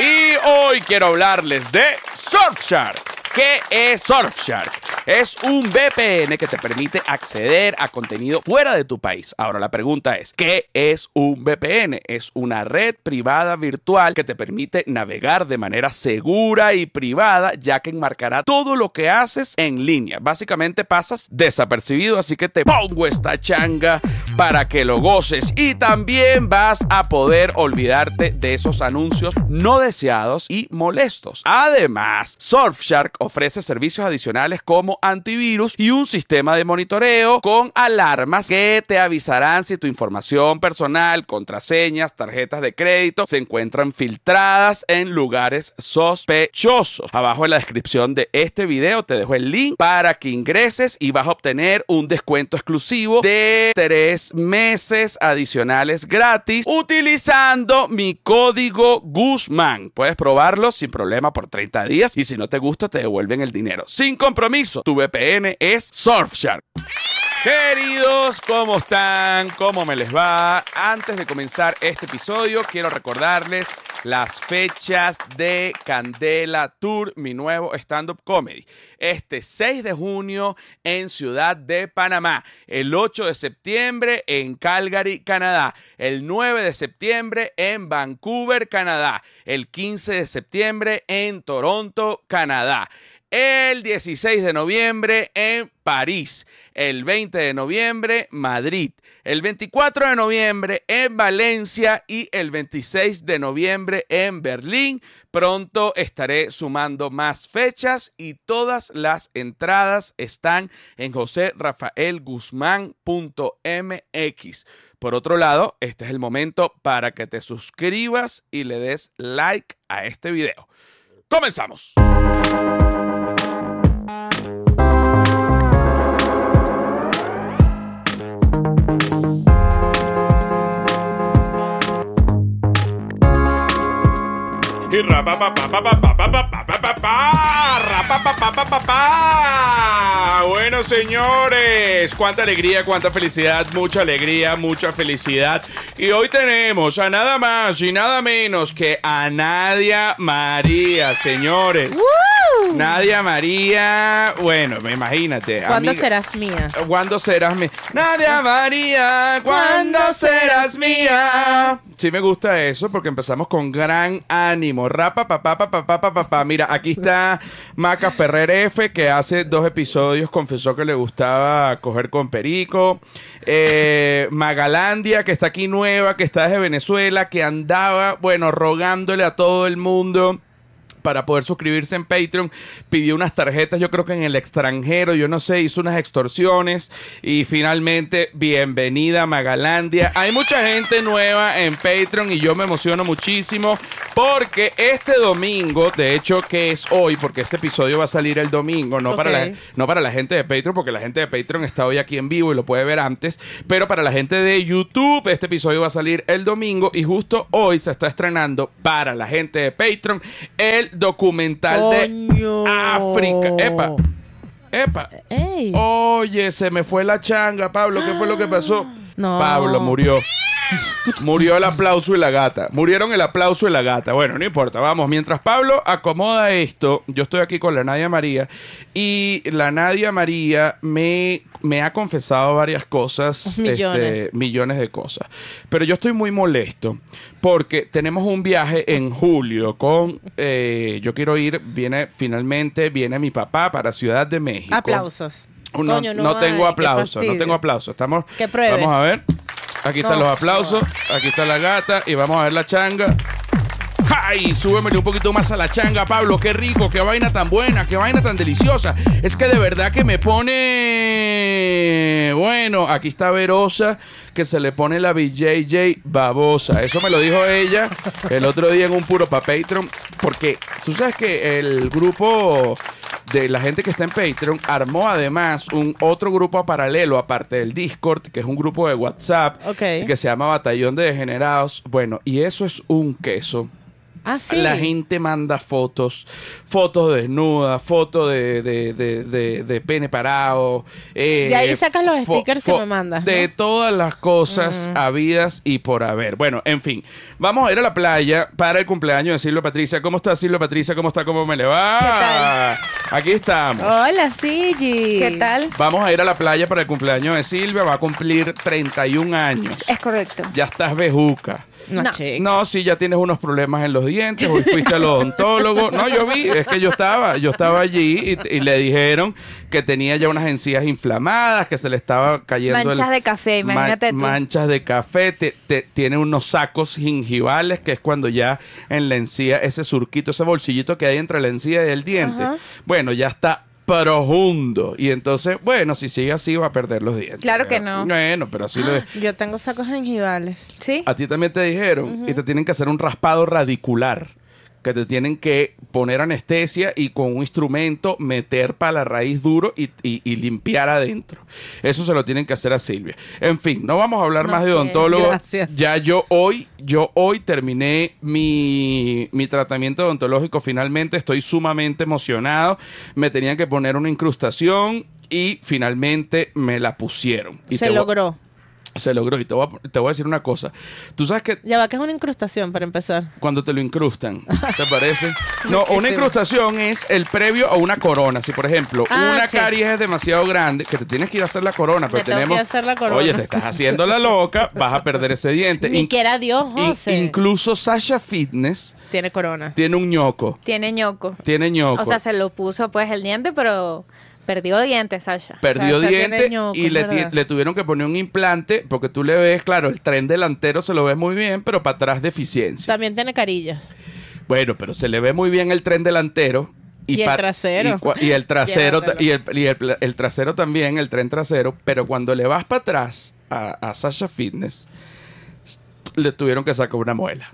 Y hoy quiero hablarles de Surfshark. ¿Qué es Surfshark? Es un VPN que te permite acceder a contenido fuera de tu país. Ahora la pregunta es, ¿qué es un VPN? Es una red privada virtual que te permite navegar de manera segura y privada, ya que enmarcará todo lo que haces en línea. Básicamente pasas desapercibido, así que te pongo esta changa para que lo goces y también vas a poder olvidarte de esos anuncios no deseados y molestos. Además, Surfshark ofrece servicios adicionales como antivirus y un sistema de monitoreo con alarmas que te avisarán si tu información personal, contraseñas, tarjetas de crédito se encuentran filtradas en lugares sospechosos. Abajo en la descripción de este video te dejo el link para que ingreses y vas a obtener un descuento exclusivo de meses adicionales gratis utilizando mi código Guzmán. Puedes probarlo sin problema por 30 días y si no te gusta te devuelven el dinero. Sin compromiso, tu VPN es Surfshark. Queridos, ¿cómo están? ¿Cómo me les va? Antes de comenzar este episodio, quiero recordarles las fechas de Candela Tour, mi nuevo stand-up comedy. Este 6 de junio en Ciudad de Panamá, el 8 de septiembre en Calgary, Canadá, el 9 de septiembre en Vancouver, Canadá, el 15 de septiembre en Toronto, Canadá el 16 de noviembre en París, el 20 de noviembre Madrid, el 24 de noviembre en Valencia y el 26 de noviembre en Berlín. Pronto estaré sumando más fechas y todas las entradas están en joserrafaelguzmán.mx. Por otro lado, este es el momento para que te suscribas y le des like a este video. Comenzamos. Y rapa pa pa pa pa pa pa pa pa pa pa rapa pa pa pa pa pa Bueno, señores, cuánta alegría, cuánta felicidad, mucha alegría, mucha felicidad. Y hoy tenemos a nada más y nada menos que a Nadia María, señores. Nadia María, bueno, imagínate. ¿Cuándo amiga- serás mía? ¿Cuándo serás mía? Nadia María, ¿cuándo serás mía? Sí me gusta eso porque empezamos con gran ánimo. Rapa, papá, papá, papá, papá. Mira, aquí está Maca Ferrer F, que hace dos episodios confesó que le gustaba coger con Perico. Eh, Magalandia, que está aquí nueva, que está desde Venezuela, que andaba, bueno, rogándole a todo el mundo para poder suscribirse en Patreon, pidió unas tarjetas, yo creo que en el extranjero, yo no sé, hizo unas extorsiones y finalmente, bienvenida a Magalandia. Hay mucha gente nueva en Patreon y yo me emociono muchísimo porque este domingo, de hecho que es hoy, porque este episodio va a salir el domingo, no, para, la, no para la gente de Patreon, porque la gente de Patreon está hoy aquí en vivo y lo puede ver antes, pero para la gente de YouTube, este episodio va a salir el domingo y justo hoy se está estrenando para la gente de Patreon el documental Coño. de África. Epa, epa. Ey. Oye, se me fue la changa, Pablo. ¿Qué fue lo que pasó? No. Pablo murió. Murió el aplauso y la gata. Murieron el aplauso y la gata. Bueno, no importa. Vamos, mientras Pablo acomoda esto, yo estoy aquí con la Nadia María y la Nadia María me, me ha confesado varias cosas. Millones. este, millones de cosas. Pero yo estoy muy molesto porque tenemos un viaje en julio con... eh, yo quiero ir, viene finalmente, viene mi papá para Ciudad de México. Aplausos. No, Coño, no tengo hay, aplausos, no tengo aplausos. Estamos, Que pruebes. Vamos a ver. Aquí están No, los aplausos, aquí está la gata y vamos a ver la changa. ¡Ay! Súbemele un poquito más a la changa, Pablo. Qué rico, qué vaina tan buena, qué vaina tan deliciosa. Es que de verdad que me pone. Bueno, aquí está Verosa, que se le pone la BJJ babosa. Eso me lo dijo ella el otro día en un puro pa' Patreon. Porque tú sabes que el grupo de la gente que está en Patreon armó además un otro grupo paralelo aparte del Discord, que es un grupo de WhatsApp Ok. que se llama Batallón de Degenerados. Bueno, y eso es un queso. Ah, sí. La gente manda fotos, fotos desnudas, fotos de, de, de, de, de pene parado. eh, De ahí sacas los fo- stickers que me mandas, De todas las cosas habidas y por haber. Bueno, en fin, vamos a ir a la playa para el cumpleaños de Silvia Patricia. ¿Cómo está Silvia Patricia? ¿Cómo está? ¿Cómo me le va? Aquí estamos. Hola, Sigi. ¿Qué tal? Vamos a ir a la playa para el cumpleaños de Silvia. Va a cumplir 31 años. Es correcto. Ya estás bejuca. No, No. chica. No, sí, ya tienes unos problemas en los dientes. Hoy fuiste al odontólogo. No, yo vi, es que yo estaba, yo estaba allí y, y le dijeron que tenía ya unas encías inflamadas, que se le estaba cayendo Manchas el- de café, imagínate tú. Manchas de café, te- te- tiene unos sacos gingivales, que es cuando ya en la encía, ese surquito, ese bolsillito que hay entre la encía y el diente, Ajá. bueno, ya está profundo. Y entonces, bueno, si sigue así va a perder los dientes. Claro que no. Bueno, pero así lo Yo tengo sacos gengivales. ¿Sí? a ti también te dijeron y te tienen que hacer un raspado radicular. Que te tienen que poner anestesia y con un instrumento meter para la raíz duro y, y- y limpiar adentro. Eso se lo tienen que hacer a Silvia. En fin, no vamos a hablar más de odontólogo. gracias. Ya yo hoy, yo hoy terminé mi, mi tratamiento odontológico finalmente. Estoy sumamente emocionado. Me tenían que poner una incrustación y finalmente me la pusieron. Y Se logró. Se logró. Y te voy, a, te voy a decir una cosa. Tú sabes que Ya va, que es una incrustación para empezar. cuando te lo incrustan, ¿te parece? No, una incrustación es el previo a una corona. Si, por ejemplo, Ah, una sí. caries es demasiado grande, que te tienes que ir a hacer la corona, pero que tenemos... ir a hacer la corona. Oye, te estás haciendo la loca, vas a perder ese diente. Ni In- quiera Dios, in- José. incluso Sasha Fitness Tiene corona. tiene un ñoco. Tiene ñoco. Tiene ñoco. O sea, se lo puso pues el diente, pero perdió dientes, Sasha. Perdió Sasha tiene diente ñoco, y le, ti- ¿verdad? le tuvieron que poner un implante porque tú le ves, claro, el tren delantero se lo ves muy bien, pero para atrás deficiencia. También tiene carillas. Bueno, pero se le ve muy bien el tren delantero. Y el pa- trasero. Y, cua- y el trasero ta- y, el, y el trasero también, el tren trasero. Pero cuando le vas para atrás a, a Sasha Fitness, le tuvieron que sacar una muela.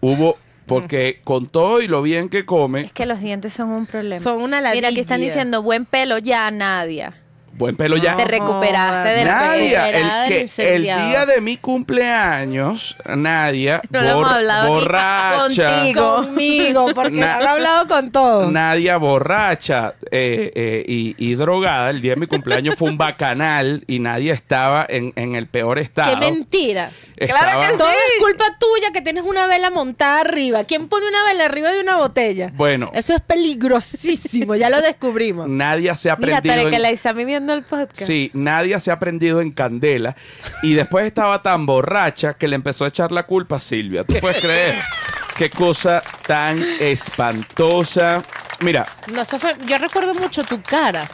Hubo, porque con todo y lo bien que come, Es que los dientes son un problema. Son una Mira, aquí están ladilla. diciendo buen pelo ya, Nadia. Buen pelo ya. Te recuperaste del Nadia, recuperada el, que, el día de mi cumpleaños, Nadia, No lo hemos hablado borracha, contigo. Conmigo, porque Na- no he hablado con todos. Nadia borracha eh, eh, y, y drogada, el día de mi cumpleaños fue un bacanal y Nadia estaba en, en el peor estado. Qué mentira. Estaba- Todo es culpa tuya que tienes una vela montada arriba. ¿Quién pone una vela arriba de una botella? Bueno. Eso es peligrosísimo, ya lo descubrimos. Nadia se ha Mira, aprendido. Que en- la Isami el podcast. Sí, Nadia se ha prendido en candela y después estaba tan borracha que le empezó a echar la culpa a Silvia. ¿Tú puedes creer? Qué cosa tan espantosa. Mira, No, eso fue- yo recuerdo mucho tu cara.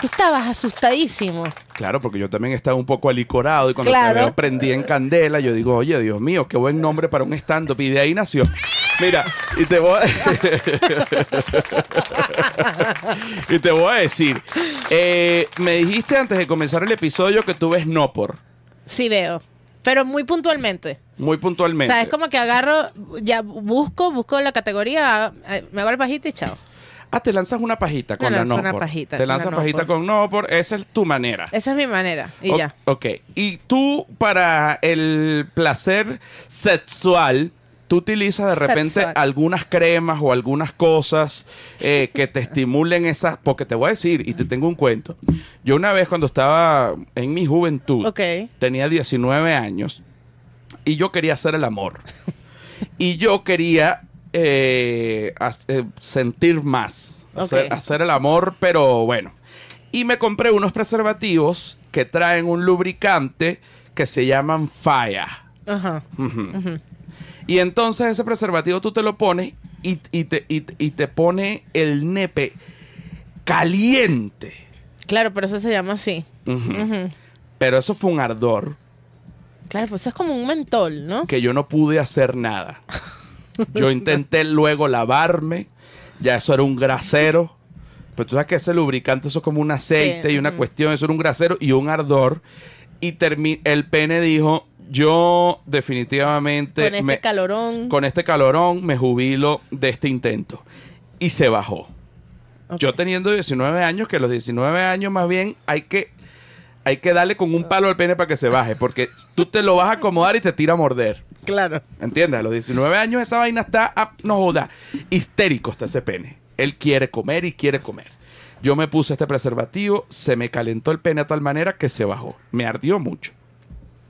Tú estabas asustadísimo. Claro, porque yo también estaba un poco alicorado y cuando Claro. te veo prendí en candela, yo digo, oye, Dios mío, qué buen nombre para un stand-up. Y de ahí nació. Mira, y te voy a, y te voy a decir, eh, me dijiste antes de comenzar el episodio que tú ves no por, Sí veo. Pero muy puntualmente. muy puntualmente. O sea, es como que agarro, ya busco, busco la categoría, eh, me hago el pajita y chao. Ah, te lanzas una pajita con Me la lanzo no una por. pajita Te lanzas pajita por. con no por, esa es tu manera. Esa es mi manera. Y O- ya. Ok. Y tú, para el placer sexual, tú utilizas de repente Sexual. algunas cremas o algunas cosas eh, que te estimulen esas. Porque te voy a decir, y te tengo un cuento. Yo una vez cuando estaba en mi juventud, Ok. tenía 19 años, y yo quería hacer el amor. y yo quería eh, eh, sentir más. Hacer, el amor, pero bueno. Y me compré unos preservativos que traen un lubricante que se llaman Faya. Ajá. Y entonces ese preservativo tú te lo pones y, y te, y- y te pone el nepe caliente. Claro, pero eso se llama así. Ujú. Pero eso fue un ardor Claro, pues eso es como un mentol, ¿no? que yo no pude hacer nada. Yo intenté luego lavarme, ya eso era un grasero. Pero tú sabes que ese lubricante, eso es como un aceite Sí, y una cuestión, eso era un grasero y un ardor. Y el pene dijo, yo definitivamente Con este me- calorón. con este calorón me jubilo de este intento. Y se bajó. Yo teniendo 19 años, que los 19 años más bien hay que hay que darle con un palo al pene para que se baje, porque tú te lo vas a acomodar y te tira a morder. Claro. ¿Entiendes? A los 19 años esa vaina está, a- no joda, histérico está ese pene. Él quiere comer y quiere comer. Yo me puse este preservativo, se me calentó el pene a tal manera que se bajó. Me ardió mucho.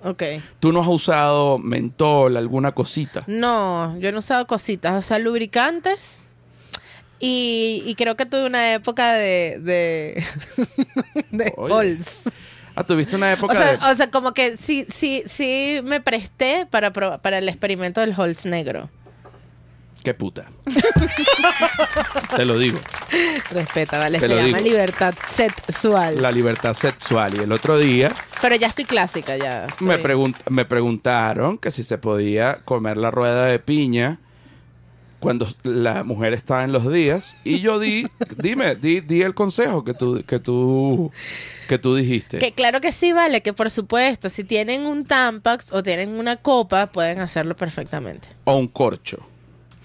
Ok. ¿Tú no has usado mentol, alguna cosita? No, yo no he usado cositas, o sea, lubricantes. Y, y creo que tuve una época de. de. de Oye, Halls. Ah, tuviste una O época sea, de... o sea, como que sí, sí, sí me presté para, para el experimento del Halls negro. Qué puta. Te lo digo. Respeta, vale, Te se lo llama digo. libertad sexual. La libertad sexual. Y el otro día Pero ya estoy clásica, ya. me, estoy- pregun- me preguntaron que si se podía comer la rueda de piña cuando la mujer estaba en los días. Y yo di, dime, di, di el consejo que tú, que tú, que tú dijiste. Que claro que sí, vale, que por supuesto, si tienen un Tampax o tienen una copa, pueden hacerlo perfectamente. O un corcho.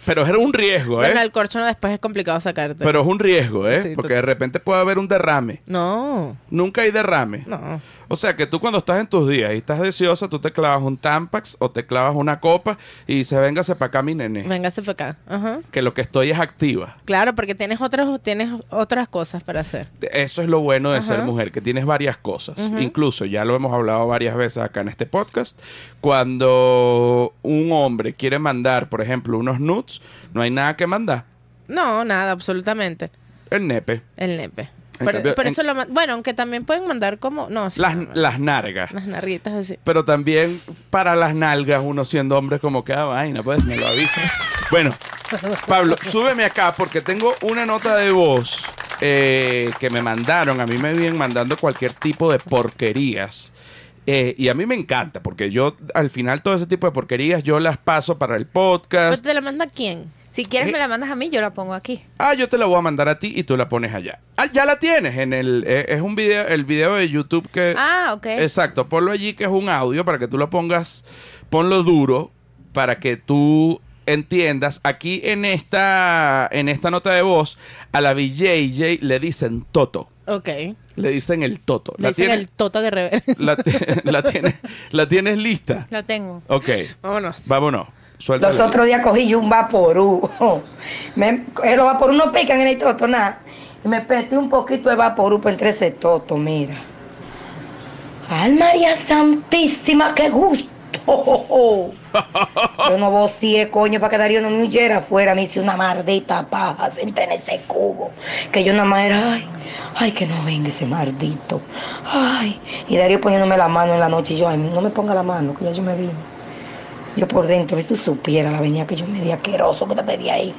Pero era un riesgo, ¿eh? Bueno, el corcho no después es complicado sacarte. Pero es un riesgo, ¿eh? Sí, Porque de repente puede haber un derrame. No, Nunca hay derrame. no. O sea que tú cuando estás en tus días y estás deseosa, tú te clavas un Tampax o te clavas una copa y dices, véngase para acá mi nene. Véngase para acá. Ajá. Que lo que estoy es activa. Claro, porque tienes otros, tienes otras cosas para hacer. Eso es lo bueno de Ajá. ser mujer, que tienes varias cosas. Incluso, ya lo hemos hablado varias veces acá en este podcast, cuando un hombre quiere mandar, por ejemplo, unos nudes, no hay nada que mandar. No, nada, absolutamente. El nepe. El nepe. Pero, cambio, pero en- eso lo ma- bueno, aunque también pueden mandar como no, sí, Las, no, las nargas. las narritas así. Pero también para las nalgas, uno siendo hombre, como que, ah, vaina, pues me lo avisa. Bueno, Pablo, súbeme acá porque tengo una nota de voz eh, que me mandaron. A mí me vienen mandando cualquier tipo de porquerías. Eh, y a mí me encanta porque yo, al final, todo ese tipo de porquerías, yo las paso para el ¿Pero podcast. te la manda quién? Si quieres Eh. me la mandas a mí, yo la pongo aquí. Ah, yo te la voy a mandar a ti y tú la pones allá. Ah, ya la tienes en el. eh, es un video, el video de YouTube que. Ah, ok. Exacto, ponlo allí que es un audio para que tú lo pongas, ponlo duro para que tú entiendas. Aquí en esta, en esta nota de voz, a la BJJ le dicen Toto. Ok. Le dicen el Toto. Le ¿La dicen tienes, el toto guerrero. la, la tienes, ¿La tienes lista? La tengo. Ok, Vámonos. vámonos. Los otros días cogí yo un vaporú. Me, eh, los vaporú no pican en el toto, nada. Y me metí un poquito de vaporú para entre ese toto, mira. ¡Ay, María Santísima, qué gusto! Yo no vocié, coño, para que Darío no me huyera afuera. Me hice una maldita paja, senté en ese cubo. Que yo nada más era, ay, ay, que no venga ese maldito. Ay, y Darío poniéndome la mano en la noche. Y yo, ay, no me ponga la mano, que ya yo me vine. Yo por dentro, si tú supieras la venía que yo me di asqueroso que te pedí ahí.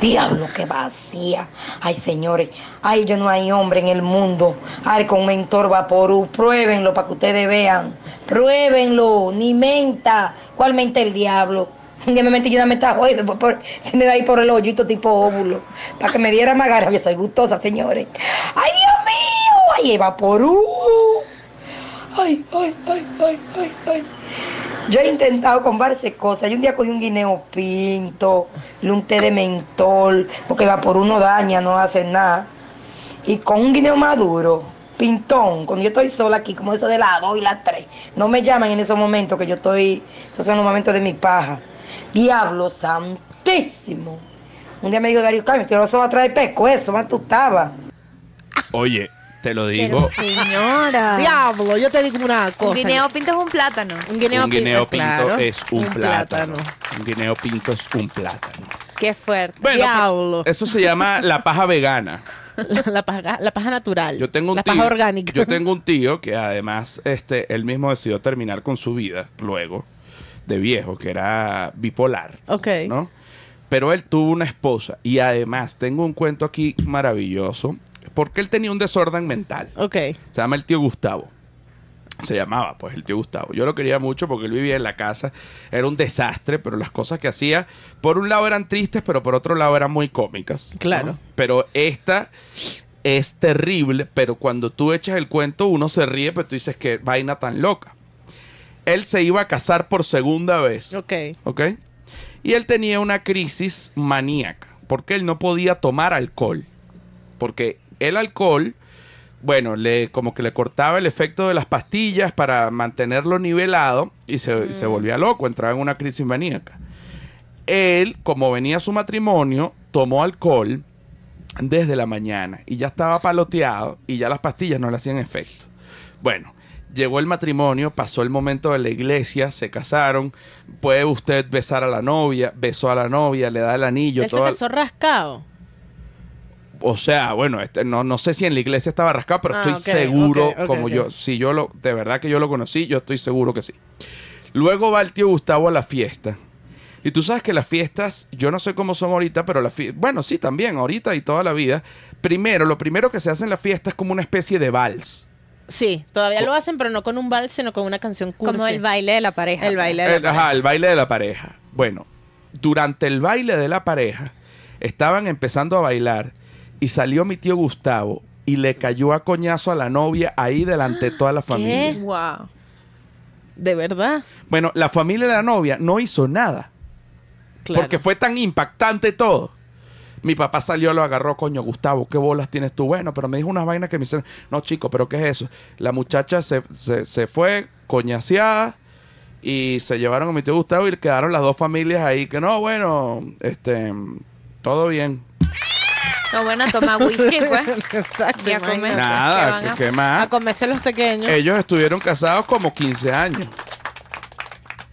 Diablo, que vacía. Ay, señores, ay, yo no hay hombre en el mundo. Ay, con mentor vaporú, pruébenlo para que ustedes vean. Pruébenlo, ni menta. ¿Cuál menta el diablo? Día me mentí yo una menta, por- se me va a ir por el hoyito tipo óvulo. Para que me diera más ganas. Yo soy gustosa, señores. Ay, Dios mío, ay, vaporú. Ay, ay, ay, ay, ay, ay. Yo he intentado con varias cosas. Yo un día cogí un guineo pinto, un té de mentol, porque el vapor uno daña, no hace nada. Y con un guineo maduro, pintón, cuando yo estoy sola aquí, como eso de las 2 y las 3, no me llaman en esos momentos que yo estoy, esos son los momentos de mi paja. Diablo santísimo. Un día me dijo Darío, Carmen, te lo vas a traer pesco, eso, más tú estabas. Oye, te lo digo. Pero señora. Diablo, yo te digo una cosa. Un guineo pinto es un plátano. Un guineo, un guineo pinto claro, es un, plátano. Un guineo pinto es un plátano. Qué fuerte. Bueno, Diablo. eso se llama la paja vegana. La, la paja, la paja natural. Yo tengo un la tío. paja orgánica. Yo tengo un tío que además, este, él mismo decidió terminar con su vida luego de viejo, que era bipolar. Ok. ¿no? Pero él tuvo una esposa y además tengo un cuento aquí maravilloso porque él tenía un desorden mental. Ok. Se llama el tío Gustavo. Se llamaba, pues, el tío Gustavo. Yo lo quería mucho porque él vivía en la casa. Era un desastre, pero las cosas que hacía, por un lado eran tristes, pero por otro lado eran muy cómicas. ¿no? Claro. Pero esta es terrible, pero cuando tú echas el cuento, uno se ríe, pero tú dices que vaina tan loca. Él se iba a casar por segunda vez. Ok. ¿Ok? Y él tenía una crisis maníaca, porque él no podía tomar alcohol. Porque el alcohol, bueno, le como que le cortaba el efecto de las pastillas para mantenerlo nivelado y se, se volvía loco, entraba en una crisis maníaca. Él, como venía a su matrimonio, tomó alcohol desde la mañana y ya estaba paloteado y ya las pastillas no le hacían efecto. Bueno, llegó el matrimonio, pasó el momento de la iglesia, se casaron, puede usted besar a la novia, besó a la novia, le da el anillo, Él se todo- casó rascado. O sea, bueno, este, no, no sé si en la iglesia estaba rascado, pero Ah, estoy seguro, como yo, si yo lo, de verdad que yo lo conocí, yo estoy seguro que sí. Luego va el tío Gustavo a la fiesta. Y tú sabes que las fiestas, yo no sé cómo son ahorita, pero las fiestas, bueno, sí, también, ahorita y toda la vida. Primero, lo primero que se hace en la fiesta es como una especie de vals. Sí, todavía lo hacen, pero no con un vals, sino con una canción cursi. Como el baile de la pareja. El baile de El, la ajá, pareja. el baile de la pareja. Bueno, durante el baile de la pareja, estaban empezando a bailar y salió mi tío Gustavo y le cayó a coñazo a la novia ahí delante de toda la familia. Wow. De verdad. Bueno, la familia de la novia no hizo nada Claro. porque fue tan impactante todo. Mi papá salió, lo agarró, coño, Gustavo, ¿qué bolas tienes tú? Bueno, pero me dijo unas vainas que me hicieron. No, chico, pero ¿qué es eso? La muchacha se, se, se fue coñaseada y se llevaron a mi tío Gustavo y quedaron las dos familias ahí. Que no, bueno, este, todo bien. No, bueno, toma whisky, pues. Exacto. Y a imagínate. comer. ¿qué Nada, van ¿qué, a- qué A más? comerse los pequeños. Ellos estuvieron casados como 15 años.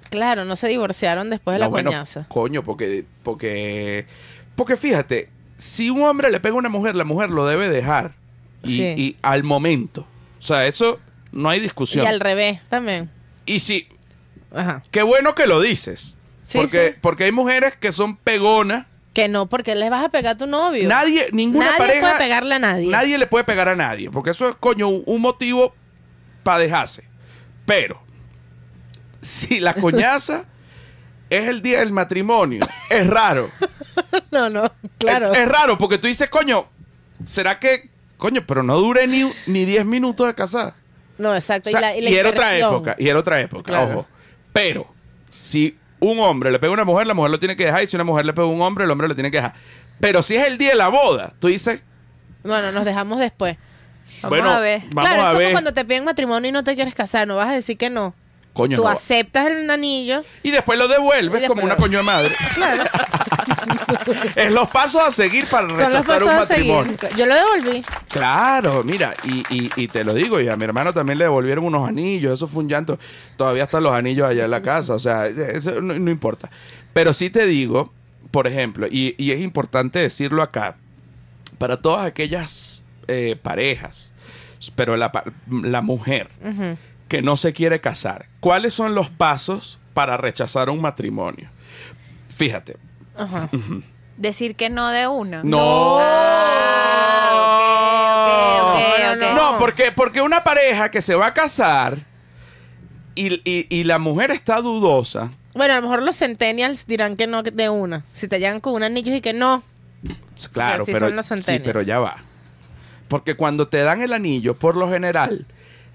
Claro, no se divorciaron después de No, la bueno, coñaza. Coño, porque, porque, porque fíjate, si un hombre le pega a una mujer, la mujer lo debe dejar. Y, Sí. y al momento. O sea, eso no hay Y discusión. al revés también. Y sí, Ajá. qué bueno que lo dices. Sí, porque, sí. porque hay mujeres que son pegonas. Que no, porque le vas a pegar a tu novio. Nadie, ninguna Nadie pareja. puede pegarle a nadie. Nadie le puede pegar a nadie. Porque eso es, coño, un, motivo para dejarse. Pero, si la coñaza es el día del matrimonio, es raro. No, no, claro. Es, es raro porque tú dices, coño, ¿será que, coño, pero no dure ni, ni 10 minutos de casada? no, exacto. O sea, y la, y la y era otra época, y era otra época, Claro. ojo. Pero, si un hombre le pega a una mujer, la mujer lo tiene que dejar, y si una mujer le pega a un hombre, el hombre lo tiene que dejar. Pero si es el día de la boda, tú dices, Bueno, nos dejamos después. Vamos bueno, a ver. vamos claro, a es como ver. cuando te piden matrimonio y no te quieres casar, no vas a decir que no. Coño, Tú no. aceptas el anillo. Y después lo devuelves después como una coño de madre. Claro. es los pasos a seguir para Son los rechazar pasos un a matrimonio. Yo lo devolví. Claro, mira, y, y, y te lo digo, y a mi hermano también le devolvieron unos anillos, eso fue un llanto. Todavía están los anillos allá en la casa, o sea, eso no, no importa. Pero sí te digo, por ejemplo, y, y es importante decirlo acá, para todas aquellas eh, parejas, pero la, la mujer Ujú. Que no se quiere casar, ¿cuáles son los pasos para rechazar un matrimonio? Fíjate, Ajá. Decir que no de una. no. Ah, ok. No, porque, porque una pareja que se va a casar y, y- y la mujer está dudosa. Bueno, a lo mejor los centennials dirán que no de una. Si te llegan con un anillo y que no. Claro, pero, son los sí, centennials. pero ya va. Porque cuando te dan el anillo, por lo general,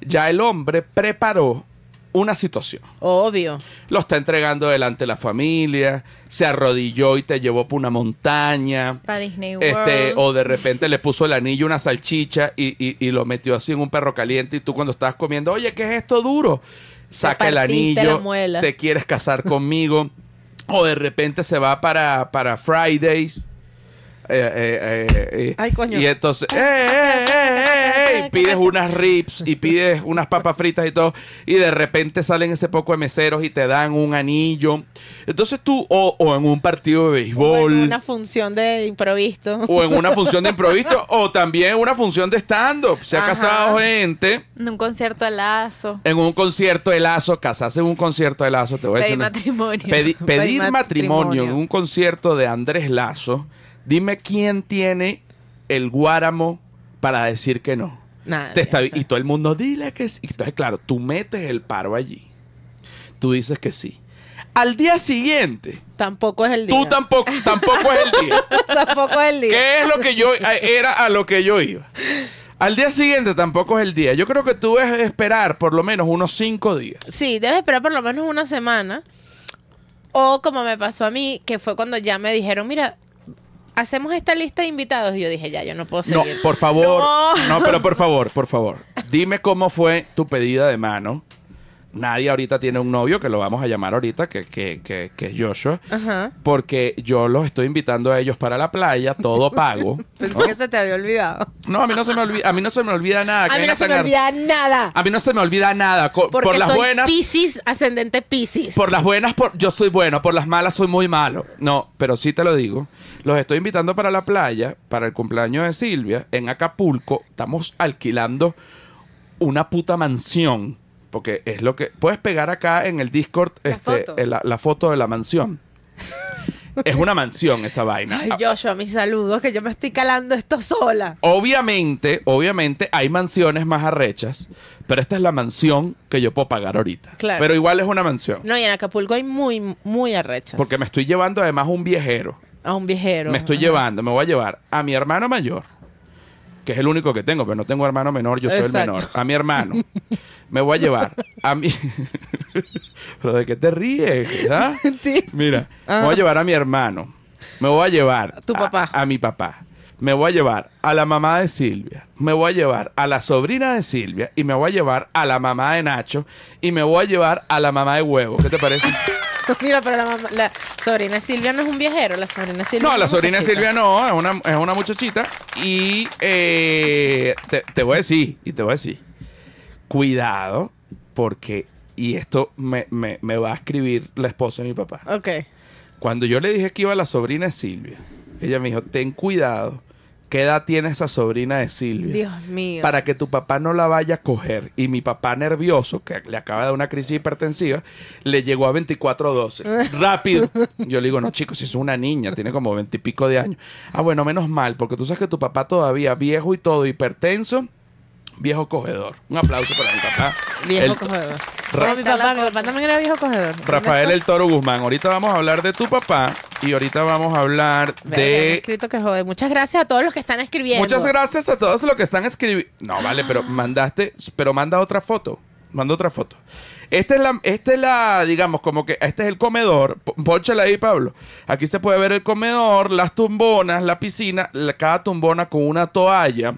ya el hombre preparó una situación. Obvio. Lo está entregando delante de la familia, se arrodilló y te llevó por una montaña. Para Disney World. Este, o de repente le puso el anillo una salchicha y, y- y lo metió así en un perro caliente y tú cuando estabas comiendo, oye, ¿qué es esto duro? Saca el anillo, la muela. te quieres casar conmigo. o de repente se va para, para Fridays. Eh, eh, eh, eh, Ay, coño. Y entonces, ¡eh, eh, eh, eh, eh! y pides unas ribs y pides unas papas fritas y todo. Y de repente salen ese poco de meseros y te dan un anillo. Entonces tú, o, o en un partido de O béisbol en una función de improviso. o en una función de improviso o también en una función de stand-up. Se ha Ajá. casado gente En un concierto a lazo. en un concierto de lazo, casarse en un concierto de lazo, te voy a Pedir decir. una- matrimonio. Pedi- Pedir pedir matrimonio matrimonio. en un concierto de Andrés Lazo, dime quién tiene el guáramo para decir que no. Nada. Te está- y todo el mundo, dile que sí. Entonces, claro, tú metes el paro allí. Tú dices que sí. Al día siguiente, Tampoco es el día. tú tampoco, tampoco es el día. Tampoco es el día. ¿Qué es lo que yo era a lo que yo iba? Al día siguiente tampoco es el día. Yo creo que tú debes esperar por lo menos unos cinco días. Sí, debes esperar por lo menos una semana. O como me pasó a mí, que fue cuando ya me dijeron, mira, hacemos esta lista de invitados y yo dije, ya, yo no puedo No, seguir. por favor. No. No. pero por favor, por favor. Dime cómo fue tu pedida de mano. Nadie ahorita tiene un novio, que lo vamos a llamar ahorita, que, que, que, que es Joshua. Ajá. Porque yo los estoy invitando a ellos para la playa, todo pago. Pensé ¿no? que se te había olvidado. No, a mí no se me olvida, a mí no se me olvida nada. A mí no se me olvida nada. A mí no se me olvida nada. Co- Porque por las soy buenas, Piscis, ascendente Piscis. por las buenas, por, yo soy bueno, por las malas soy muy malo. No, pero sí te lo digo. Los estoy invitando para la playa, para el cumpleaños de Silvia, en Acapulco. Estamos alquilando una puta mansión. Porque es lo que. Puedes pegar acá en el Discord La este, foto. eh, la, la foto de la mansión. es una mansión esa vaina. Ay, Joshua, mis saludos, que yo me estoy calando esto sola. Obviamente, obviamente hay mansiones más arrechas, pero esta es la mansión que yo puedo pagar ahorita. Claro. Pero igual es una mansión. No, y en Acapulco hay muy, muy arrechas. Porque me estoy llevando además un viejero. A un viejero. Me estoy Ajá. llevando, me voy a llevar a mi hermano mayor, que es el único que tengo, pero no tengo hermano menor, yo soy Exacto. el menor. A mi hermano. Me voy a llevar a mi... ¿Pero de qué te ríes? ah? Sí. Mira, me Ah. voy a llevar a mi hermano. Me voy a llevar Tu a- papá. A, mi papá. Me voy a llevar a la mamá de Silvia. Me voy a llevar a la sobrina de Silvia. Y me voy a llevar a la mamá de Nacho. Y me voy a llevar a la mamá de Huevo. ¿Qué te parece? Mira, pero la, sobrina Silvia no es un viejero, la sobrina Silvia No, es la una sobrina muchachita. Silvia no, es una, es una muchachita. Y eh, te, te voy a decir, y te voy a decir, cuidado, porque, y esto me, me- me va a escribir la esposa de mi papá. Ok. Cuando yo le dije que iba la sobrina Silvia, ella me dijo, ten cuidado, ¿qué edad tiene esa sobrina de Silvia? Dios mío. Para que tu papá no la vaya a coger. Y mi papá nervioso, que le acaba de dar una crisis hipertensiva, le llegó a 24-12. Rápido. Yo le digo, no, chicos, si es una niña, tiene como 20 y pico de años. Ah, bueno, menos mal, porque tú sabes que tu papá todavía viejo y todo, hipertenso, viejo cogedor. Un aplauso para mi papá. Viejo El- cogedor. Ra- mi papá, mi papá también era viejo cogedor. Rafael el Toro Guzmán. Ahorita vamos a hablar de tu papá y ahorita vamos a hablar de... escrito que jode. Muchas gracias a todos los que están escribiendo. Muchas gracias a todos los que están escribiendo. No, vale, pero mandaste, pero manda otra foto. Manda otra foto. Esta es la, esta es la, digamos, como que este es el comedor. Pónchala ahí, Pablo. Aquí se puede ver el comedor, las tumbonas, la piscina, la- cada tumbona con una toalla.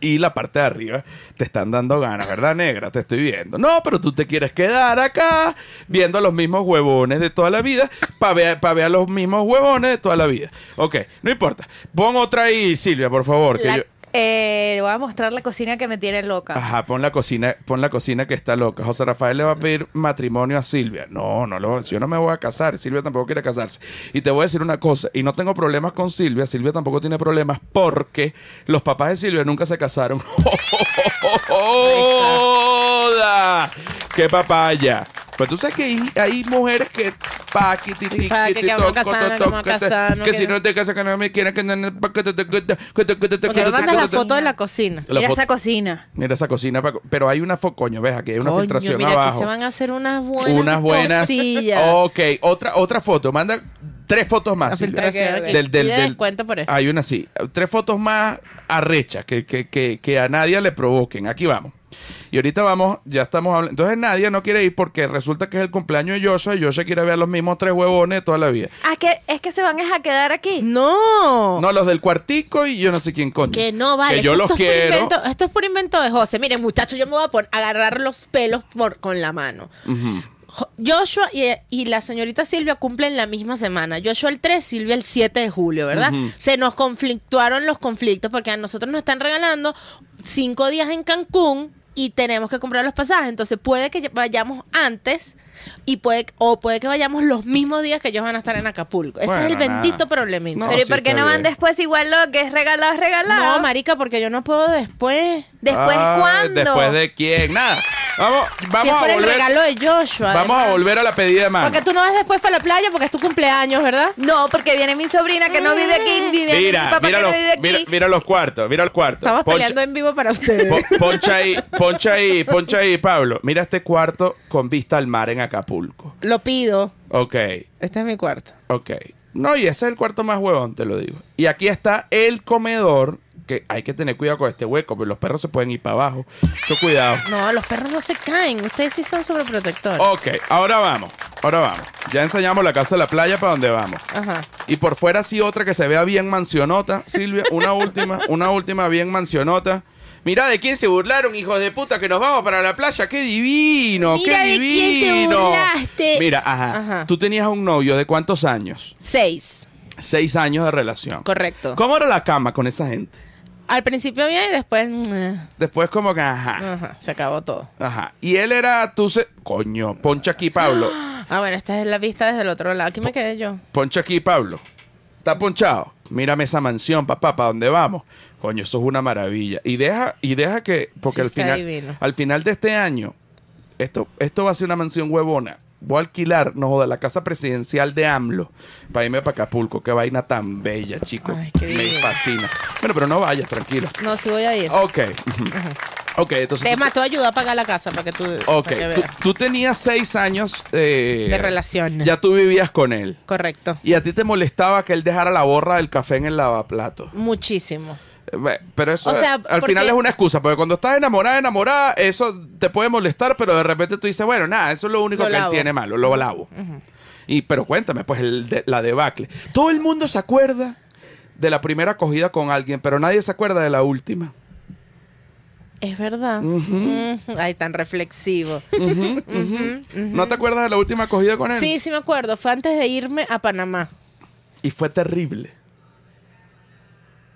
Y la parte de arriba te están dando ganas, ¿verdad, negra? Te estoy viendo. No, pero tú te quieres quedar acá viendo los mismos huevones de toda la vida para ver, pa ver a los mismos huevones de toda la vida. Ok, no importa. Pon otra ahí, Silvia, por favor. Que La- yo- eh, voy a mostrar la cocina que me tiene loca. Ajá, pon la cocina, pon la cocina que está loca. José Rafael le va a pedir matrimonio a Silvia. No, no lo, yo no me voy a casar. Silvia tampoco quiere casarse. Y te voy a decir una cosa, y no tengo problemas con Silvia. Silvia tampoco tiene problemas porque los papás de Silvia nunca se casaron. ¡Joda! ¡Qué papaya! Pues tú sabes que hay, hay mujeres que pa, que si no te casas que no me quieren que no- que te- que te- que te- que te- que te- Porque me mandas la foto de la cocina. la Mira esa cocina. Mira esa cocina, pero hay una coño, ves, aquí hay una Coño, filtración mira, abajo. aquí se van a hacer unas buenas unas buenas. Ok, otra otra foto, manda tres fotos más. La Silvia. filtración Ok, ok. aquí. Del, del, Pide del- descuento por eso. Hay una sí, tres fotos más arrechas que, que, que, que a Nadia le provoquen. Aquí vamos. Y ahorita vamos, ya estamos hablando. Entonces Nadia no quiere ir porque resulta que es el cumpleaños de Joshua y Joshua quiere ver los mismos tres huevones de toda la vida. Ah, que es que se van a quedar aquí. No. No, los del cuartico y yo no sé quién coño. Que no, vale. Que yo esto los es por quiero. invento- esto es por invento de José. Miren, muchachos, yo me voy a por agarrar los pelos por, con la mano. Ujú. Jo- Joshua y, y la señorita Silvia cumplen la misma semana. Joshua el 3, Silvia el 7 de julio, ¿verdad? Se nos conflictuaron los conflictos porque a nosotros nos están regalando cinco días en Cancún y tenemos que comprar los pasajes. Entonces puede que vayamos antes y puede o puede que vayamos los mismos días que ellos van a estar en Acapulco. Ese Bueno, es el bendito problemita. No, Pero ¿y sí, por qué está no van bien. después igual lo que es regalado, es regalado? No, marica, porque yo no puedo después. ¿Después Ay, cuándo? ¿Después de quién? Nada. Vamos, si vamos es a por el volver. regalo de Joshua. Vamos a además. volver a la pedida de mano. Porque tú no vas después para la playa porque es tu cumpleaños, ¿verdad? No, porque viene mi sobrina que no vive aquí, vive mi Mira, papá mira que los, no vive aquí. mira, mira los cuartos, mira el cuarto. Estamos Poncha- peleando en vivo para ustedes. po- poncha ahí, poncha ahí, poncha ahí, Pablo. Mira este cuarto con vista al mar en Acapulco. Lo pido. Ok, Este es mi cuarto. ok. No, y ese es el cuarto más huevón, te lo digo. Y aquí está el comedor que hay que tener cuidado con este hueco, porque los perros se pueden ir para abajo. Mucho cuidado. No, los perros no se caen. Ustedes sí son sobreprotectores. Ok, ahora vamos, ahora vamos. Ya enseñamos la casa de la playa para donde vamos. Ajá. Y por fuera sí otra que se vea bien mansionota, Silvia, una última, una última bien mansionota. Mira de quién se burlaron, hijos de puta, que nos vamos para la playa. ¡Qué divino! Mira ¡Qué de quién te divino! burlaste. Mira, ajá, Ajá. Tú tenías un novio de cuántos años? Seis. Seis años de relación. Correcto. ¿Cómo era la cama con esa gente? Al principio bien y después. mm, Después como que, ajá, Ajá, se acabó todo. ajá. Y él era, tú se... Coño, poncha aquí, Pablo. Ah, bueno, esta es la vista desde el otro lado. Aquí me quedé yo. Poncha aquí, Pablo. ¿Está ponchado? Mírame esa mansión, papá, ¿para dónde vamos? Coño, eso es una maravilla. Y deja, y deja que, porque Sí, al final, divino. al final de este año, esto, esto va a ser una mansión huevona. Voy a alquilar, no joda, la casa presidencial de AMLO para irme para Acapulco. Qué vaina tan bella, chico. Ay, qué Me fascina. Bueno, pero no vayas, tranquilo. No, sí voy a ir. Ok. Ok, entonces. Te te voy a a pagar la casa para que tú. Ok, que tú, tú tenías seis años eh, De relación. Ya tú vivías con él. Correcto. Y a ti te molestaba que él dejara la borra del café en el lavaplatos. Muchísimo. Pero eso O sea, al porque- final es una excusa, porque cuando estás enamorada, enamorada, eso te puede molestar, pero de repente tú dices, bueno, nada, eso es lo único Lo que él tiene malo, lo lavo. Y pero cuéntame, pues el de- la debacle. Todo el mundo se acuerda de la primera acogida con alguien, pero nadie se acuerda de la última. Es verdad. Ay, tan reflexivo. ¿No te acuerdas de la última acogida con él? Sí, sí me acuerdo. Fue antes de irme a Panamá. Y fue terrible.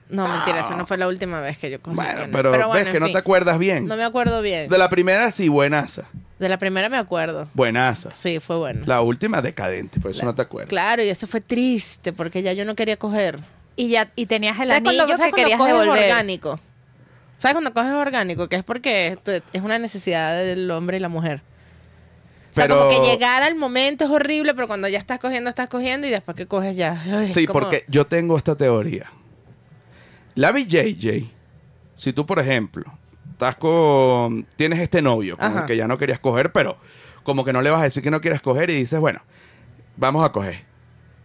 No, mentira, esa no fue la última vez que yo cogí. Bueno, pero, ves en que no fin. te acuerdas bien. No me acuerdo bien. De la primera sí, buenaza. De la primera me acuerdo. Buenaza. Sí, fue bueno. La última decadente, por eso no te acuerdas. Claro, y eso fue triste porque ya yo no quería coger. Y ya y tenías el ¿Sabes anillo cuando, ¿sabes que querías cuando coges devolver. orgánico? ¿Sabes cuando coges orgánico? Que es porque es una necesidad del hombre y la mujer. O sea, como que llegar al momento es horrible, pero cuando ya estás cogiendo, estás cogiendo y después que coges ya. ay, Sí, como- porque yo tengo esta teoría. La BJJ, si tú, por ejemplo, estás con. tienes este novio con el que ya no querías coger, pero como que no le vas a decir que no quieres coger y dices, bueno, vamos a coger.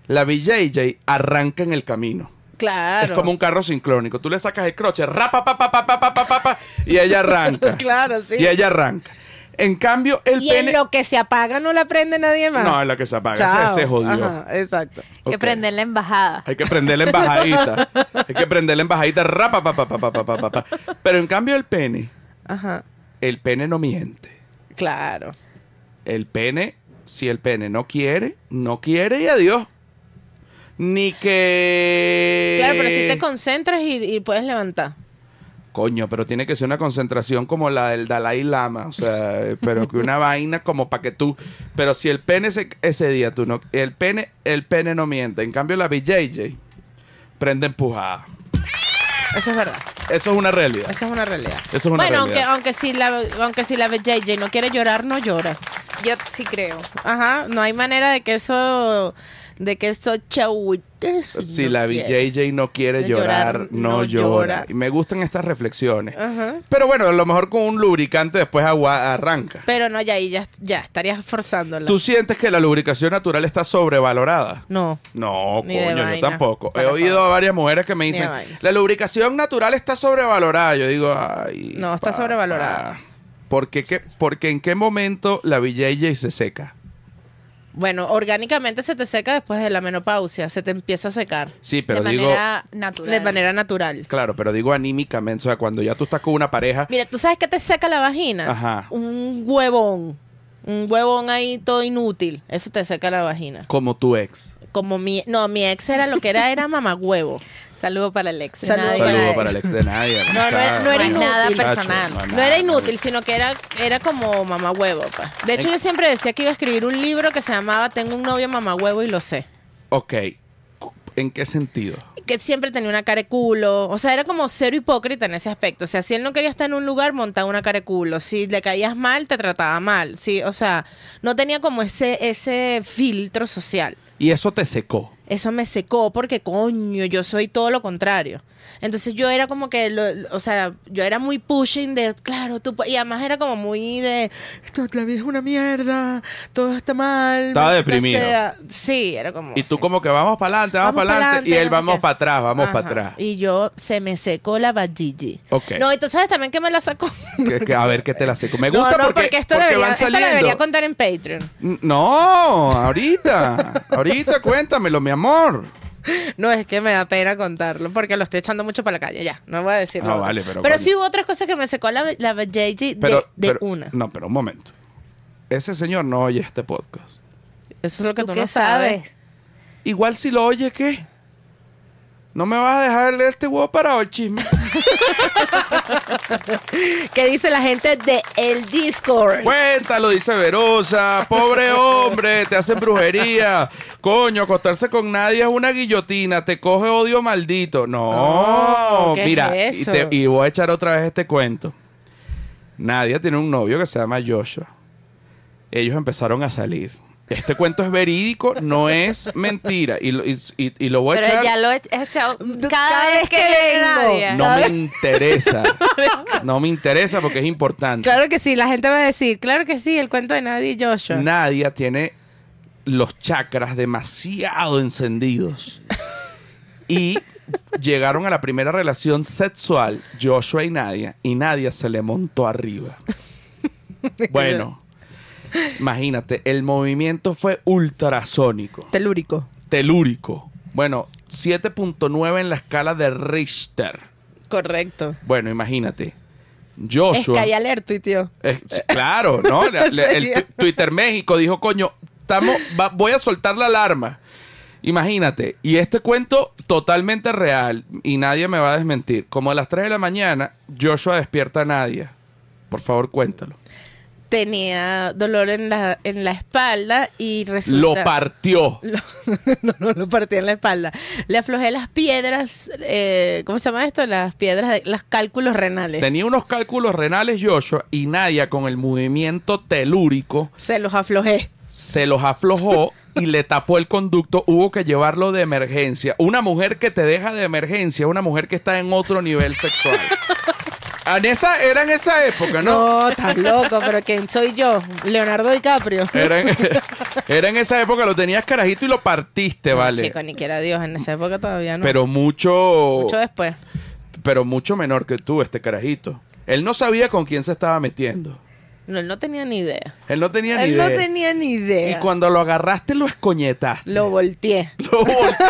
La BJJ arranca en el camino. Claro. Es como un carro sincrónico. Tú le sacas el croche, rapa, pa, pa, pa, pa, pa, pa, pa, pa, y ella arranca. Claro, sí. Y ella arranca en cambio, el pene. En lo que se apaga no la prende nadie más. No, es la que se apaga. Ese, ese, jodió. Exacto. Hay que prender la embajada. Hay que prender la embajadita. Hay que prender la embajadita. Rapa, pa, pa, pa, Pero en cambio, el pene. Ajá. El pene no miente. Claro. El pene, si el pene no quiere, no quiere y adiós ni que. Claro, pero si te concentras y puedes levantar. Coño, pero tiene que ser una concentración como la del Dalai Lama, o sea, pero que una vaina como para que tú, pero si el pene se- ese día tú no, el pene, el pene no miente, en cambio la BJJ prende empujada. Eso es verdad. Eso es una realidad. Eso es una realidad. Eso es una bueno, aunque, realidad. aunque si la aunque si la JJ no quiere llorar, no llora. Yo sí creo. Ajá, no hay manera de que eso de que eso chauites. Si no la quiere. BJJ no quiere llorar, llorar, no, no llora. llora. Y me gustan estas reflexiones. Ajá. Pero bueno, a lo mejor con un lubricante después agua arranca. Pero no, ya ahí ya, ya estarías forzándola. ¿Tú sientes que la lubricación natural está sobrevalorada? No. No, Ni coño, yo tampoco. He oído favor. a varias mujeres que me dicen, la lubricación natural está sobrevalorada. Yo digo, ay. No, está sobrevalorada. ¿Por qué, qué- porque en qué momento la BJJ se seca? Bueno, orgánicamente se te seca después de la menopausia, se te empieza a secar Sí, pero de digo, manera natural. de manera natural. claro, pero digo anímicamente, o sea, cuando ya tú estás con una pareja, Mira, ¿tú sabes qué te seca la vagina? Ajá. Un huevón. Un huevón ahí todo inútil. Eso te seca la vagina. como tu ex. Como mi... No, mi ex era lo que era, era mamagüevo. Saludo para el ex. Saludo para Saludo él. para el ex de nadie. No, no era- no era es nada inútil. personal. Chacho, No era inútil, sino que era, era como mamagüevo. pues. De hecho, yo siempre decía que iba a escribir un libro que se llamaba Tengo un novio mamagüevo y lo sé. Ok, ¿en qué sentido? que siempre tenía una cara de culo. O sea, era como cero hipócrita en ese aspecto. O sea, si él no quería estar en un lugar, montaba una cara de culo. Si le caías mal, te trataba mal. Sí, o sea, no tenía como ese, ese filtro social. Y eso te secó. Eso me secó porque coño, yo soy todo lo contrario. Entonces yo era como que, lo- o sea, yo era muy pushing de, claro, tú, y además era como muy de, esto, la vida es una mierda, todo está mal. Estaba deprimido. sea". Sí, era como... Y tú sí. como que vamos para adelante, vamos, para adelante. Y él no vamos para atrás, vamos para atrás. Y yo, se me secó la vajiji. Ok. No, y tú sabes también que me la sacó. Que- que a ver qué te la seco. Me No, gusta no, porque, porque esto, porque debería, van esto debería contar en Patreon. No, ahorita. ahorita cuéntamelo, mi amor. No, es que me da pena contarlo porque lo estoy echando mucho para la calle. Ya, no voy a decir Ah, vale, pero Pero sí hubo otras cosas que me secó la, la vajayjay de, Pero, de pero- una. No, pero un momento. Ese señor no oye este podcast. Eso es lo que ¿Tú tú, qué no sabes. Igual si lo oye, ¿qué? ¿No me vas a dejar leer este huevo parado el chisme? ¿Qué dice la gente de el Discord? Cuéntalo, dice Verosa. Pobre hombre, te hacen brujería. Coño, acostarse con nadie es una guillotina. Te coge odio maldito. No, No, ¿qué mira, es y, eso? te- y voy a echar otra vez este cuento. Nadia tiene un novio que se llama Joshua. Ellos empezaron a salir. Este cuento es verídico, no es mentira. Y lo, y- y- y lo voy a Pero echar. ya lo he echado cada, Cada vez que, que vengo. Nadia. No me interesa. No me interesa porque es importante. Claro que sí, la gente va a decir, claro que sí, el cuento de Nadie y Joshua. Nadia tiene los chakras demasiado encendidos. Y llegaron a la primera relación sexual, Joshua y Nadia, y Nadia se le montó arriba. Bueno, imagínate, el movimiento fue ultrasónico, Telúrico. telúrico. Bueno, 7.9 en la escala de Richter. Correcto. Bueno, imagínate. Es Joshua. que. Es- sí, claro, ¿no? El Twitter México dijo, coño, estamos, va- voy a soltar la alarma. Imagínate, y este cuento totalmente real, y nadie me va a desmentir. Como a las 3 de la mañana, Joshua despierta a Nadia. Por favor, cuéntalo. Tenía dolor en la, en la espalda y resulta... Lo partió. Lo- no, no lo partí en la espalda. Le aflojé las piedras, eh, ¿cómo se llama esto? Las piedras, de, los cálculos renales. Tenía unos cálculos renales Joshua y Nadia con el movimiento telúrico Se los aflojé. se los aflojó y le tapó el conducto. Hubo que llevarlo de emergencia. Una mujer que te deja de emergencia, una mujer que está en otro nivel sexual. En esa, era en esa época, ¿no? No, estás loco, pero ¿quién soy yo? Leonardo DiCaprio. Era, en, era en esa época, lo tenías carajito y lo partiste, vale. Chico, ni quiera Dios, en esa época todavía no. pero mucho, Mucho después. pero mucho menor que tú, este carajito. Él no sabía con quién se estaba metiendo. No, él no tenía ni idea. Él no tenía ni él idea. no tenía ni idea. Y cuando lo agarraste, lo escoñetaste. Lo volteé. Lo volteé.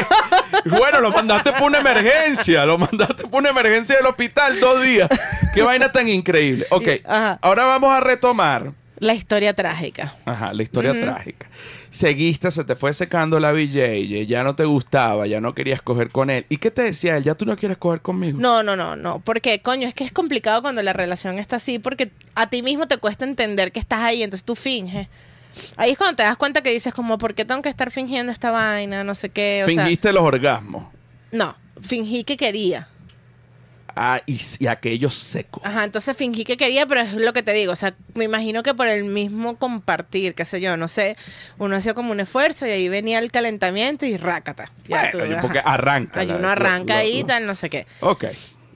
bueno, lo mandaste por una emergencia. Lo mandaste por una emergencia del hospital dos días. Qué vaina tan increíble. Ok, ajá. ahora vamos a retomar La historia trágica. Ajá, la historia trágica. Seguiste, se te fue secando la BJ, ya no te gustaba, ya no querías coger con él. ¿Y qué te decía él? ¿Ya tú no quieres coger conmigo? No, no, no, no. Porque, coño, es que es complicado cuando la relación está así porque a ti mismo te cuesta entender que estás ahí, entonces tú finges. Ahí es cuando te das cuenta que dices como, ¿por qué tengo que estar fingiendo esta vaina? No sé qué. O sea, Fingiste los orgasmos. no, fingí que quería. Ah, y, y aquello seco. Ajá, entonces fingí que quería, pero es lo que te digo. O sea, me imagino que por el mismo compartir, qué sé yo, no sé, uno hacía como un esfuerzo y ahí venía el calentamiento y rácata. Ya Bueno, tú, porque arranca. Ahí uno arranca ahí y tal, no sé qué. Ok.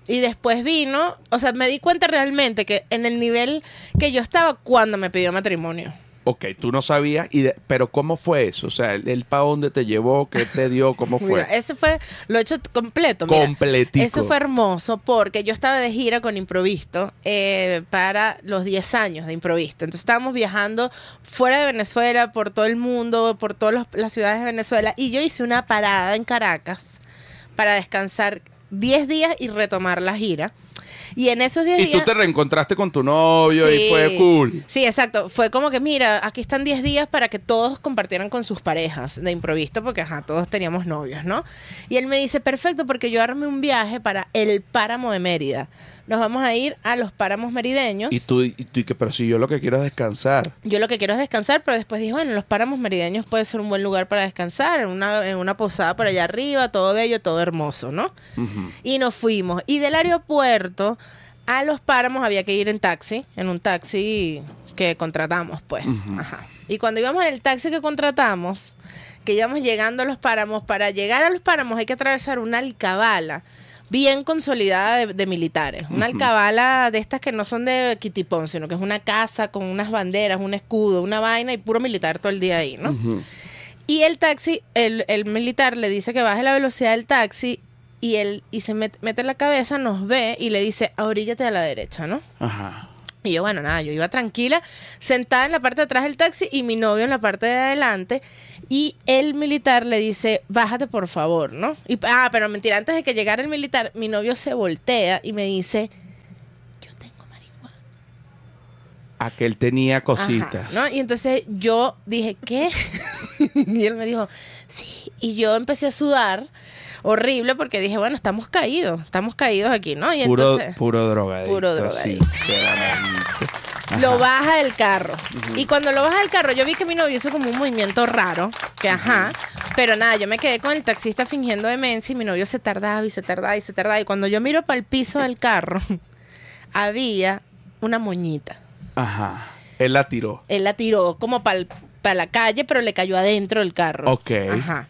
Y después vino, o sea, me di cuenta realmente que en el nivel que yo estaba cuando me pidió matrimonio. Ok, tú no sabías, y de- pero ¿cómo fue eso? O sea, el, el pa' dónde te llevó, qué te dio, cómo fue. Mira, ese fue, lo he hecho completo. mira. Completico. Eso fue hermoso porque yo estaba de gira con Improvisto eh, para los 10 años de Improvisto. Entonces estábamos viajando fuera de Venezuela, por todo el mundo, por todas los- las ciudades de Venezuela. Y yo hice una parada en Caracas para descansar 10 días y retomar la gira. Y en esos 10 Y días... tú te reencontraste con tu novio y Sí. fue cool. Sí, exacto. Fue como que, mira, aquí están 10 días para que todos compartieran con sus parejas de improviso, porque ajá, todos teníamos novios, ¿no? Y él me dice, perfecto, porque yo armé un viaje para el páramo de Mérida. Nos vamos a ir a los páramos merideños. Y tú, y tú, y que, pero si yo lo que quiero es descansar. Yo lo que quiero es descansar, pero después dije, bueno, los páramos merideños puede ser un buen lugar para descansar, en una, en una posada por allá arriba, todo bello, todo hermoso, ¿no? Y nos fuimos. Y del aeropuerto a los páramos había que ir en taxi, en un taxi que contratamos, pues. Ajá. Y cuando íbamos en el taxi que contratamos, que íbamos llegando a los páramos. Para llegar a los páramos hay que atravesar una alcabala bien consolidada de, de militares. Una alcabala de estas que no son de Kitipón, sino que es una casa con unas banderas, un escudo, una vaina y puro militar todo el día ahí, ¿no? Y el taxi, el, el militar le dice que baje la velocidad del taxi y él y se met- mete la cabeza, nos ve y le dice, ahoríllate a la derecha, ¿no? Ajá. Y yo, bueno, nada, yo iba tranquila, sentada en la parte de atrás del taxi y mi novio en la parte de adelante. Y el militar le dice, bájate por favor, ¿no? Y, ah, pero mentira, antes de que llegara el militar, mi novio se voltea y me dice, yo tengo marihuana. Aquel tenía Ajá, cositas. ¿no? Y entonces yo dije, ¿qué? y él me dijo, sí. Y yo empecé a sudar horrible porque dije, bueno, estamos caídos, estamos caídos aquí, ¿no? Y Puro, entonces puro drogadicto. Puro drogadicto. Sinceramente. Lo baja del carro. Y cuando lo baja del carro, yo vi que mi novio hizo como un movimiento raro, que ajá. Pero nada, yo me quedé con el taxista fingiendo demencia y mi novio se tardaba y se tardaba y se tardaba. Y cuando yo miro para el piso del carro, había una moñita. Ajá. Él la tiró. Él la tiró como para la calle, pero le cayó adentro del carro. Ok. Ajá.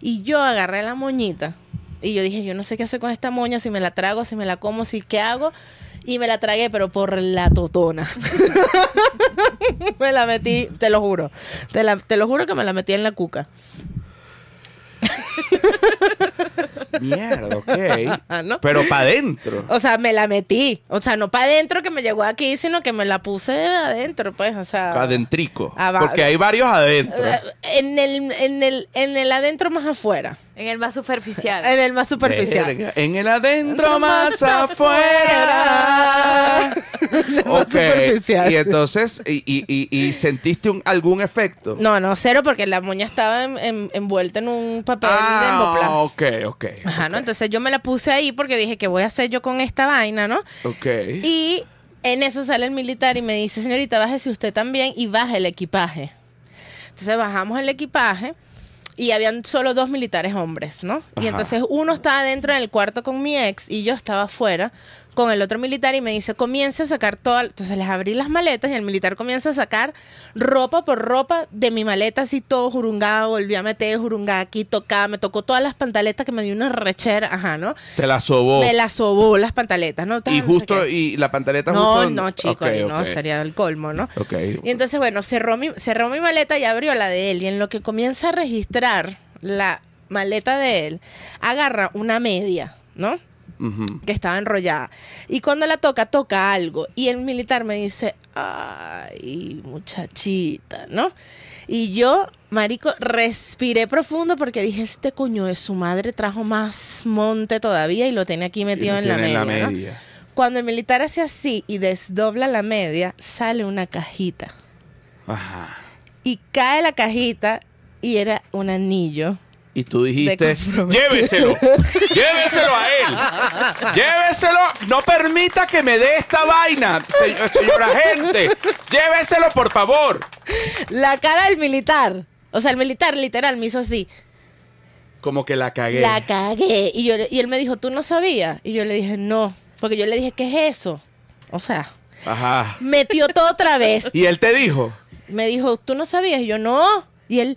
Y yo agarré la moñita y yo dije, yo no sé qué hacer con esta moña, si me la trago, si me la como, si qué hago. Y me la tragué, pero por la totona. me la metí, te lo juro. Te, la- te lo juro que me la metí en la cuca. Mierda, ok. Ah, ¿no? Pero para adentro. O sea, me la metí. O sea, no para adentro que me llegó aquí, sino que me la puse adentro, pues. O sea. Adentrico. Abajo. Porque hay varios adentro. En el, en el, en el adentro más afuera. En el más superficial. En el más superficial. Verga, En el adentro más más afuera. El más Ok, superficial. Y entonces, y, y, y, y sentiste un- algún efecto? No, no, cero, porque la moña estaba en- en- envuelta en un papel de Ah, Emboplast. ok, ok. Ajá, ¿no? Entonces yo me la puse ahí porque dije, ¿qué voy a hacer yo con esta vaina, no? Ok. Y en eso sale el militar y me dice, señorita, bájese usted también y baja el equipaje. Entonces bajamos el equipaje y habían solo dos militares hombres, ¿no? Y entonces uno estaba dentro del cuarto con mi ex y yo estaba afuera con el otro militar y me dice, comience a sacar toda... Entonces les abrí las maletas y el militar comienza a sacar ropa por ropa de mi maleta, así todo jurungado, volví a meter jurungada aquí, tocaba, me tocó todas las pantaletas que me dio una rechera, ajá, ¿no? Te la sobó. Me la sobó las pantaletas, ¿no? Y no sé justo, y la pantaleta No, justo. no, chico, Ok, ahí no, sería el colmo, ¿no? Ok. Y entonces, bueno, cerró mi, cerró mi maleta y abrió la de él. Y en lo que comienza a registrar la maleta de él, agarra una media, ¿no? Que estaba enrollada. Y cuando la toca, toca algo. Y el militar me dice, ay, muchachita, ¿no? Y yo, marico, respiré profundo porque dije, este coño de su madre trajo más monte todavía y lo tiene aquí metido en la media, ¿no? media. Cuando el militar hace así y desdobla la media, sale una cajita. Ajá. Y cae la cajita y era un anillo. Y tú dijiste, lléveselo, lléveselo a él, lléveselo, no permita que me dé esta vaina, se- señora gente, lléveselo por favor. La cara del militar. O sea, el militar literal me hizo así. Como que la cagué. La cagué. Y, yo, le- y él me dijo, ¿tú no sabías? Y yo le dije, no. Porque yo le dije, ¿qué es eso? O sea, Ajá. metió todo otra vez. Y él te dijo, Me dijo, ¿tú no sabías? Y yo, no. Y él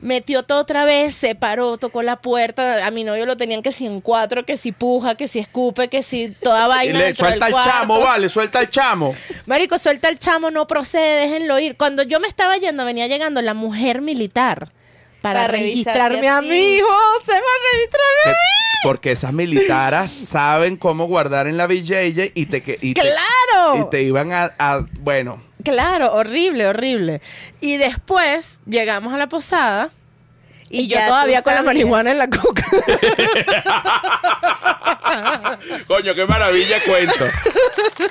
metió todo otra vez, se paró, tocó la puerta. A mi novio lo tenían que si en cuatro, que si puja, que si escupe, que si toda y vaina. le suelta cuarto. chamo, vale, suelta el chamo. Marico, suelta el chamo, no procede, déjenlo ir. Cuando yo me estaba yendo, venía llegando la mujer militar para, Para registrarme a a mi hijo. Se va a registrarme a mí. Porque esas militaras saben cómo guardar en la BJJ y te, que- y te, ¡Claro! y te iban a, a- bueno, Claro, horrible, horrible. Y después llegamos a la posada y, Y yo todavía con la marihuana en la coca. Coño, qué maravilla cuento.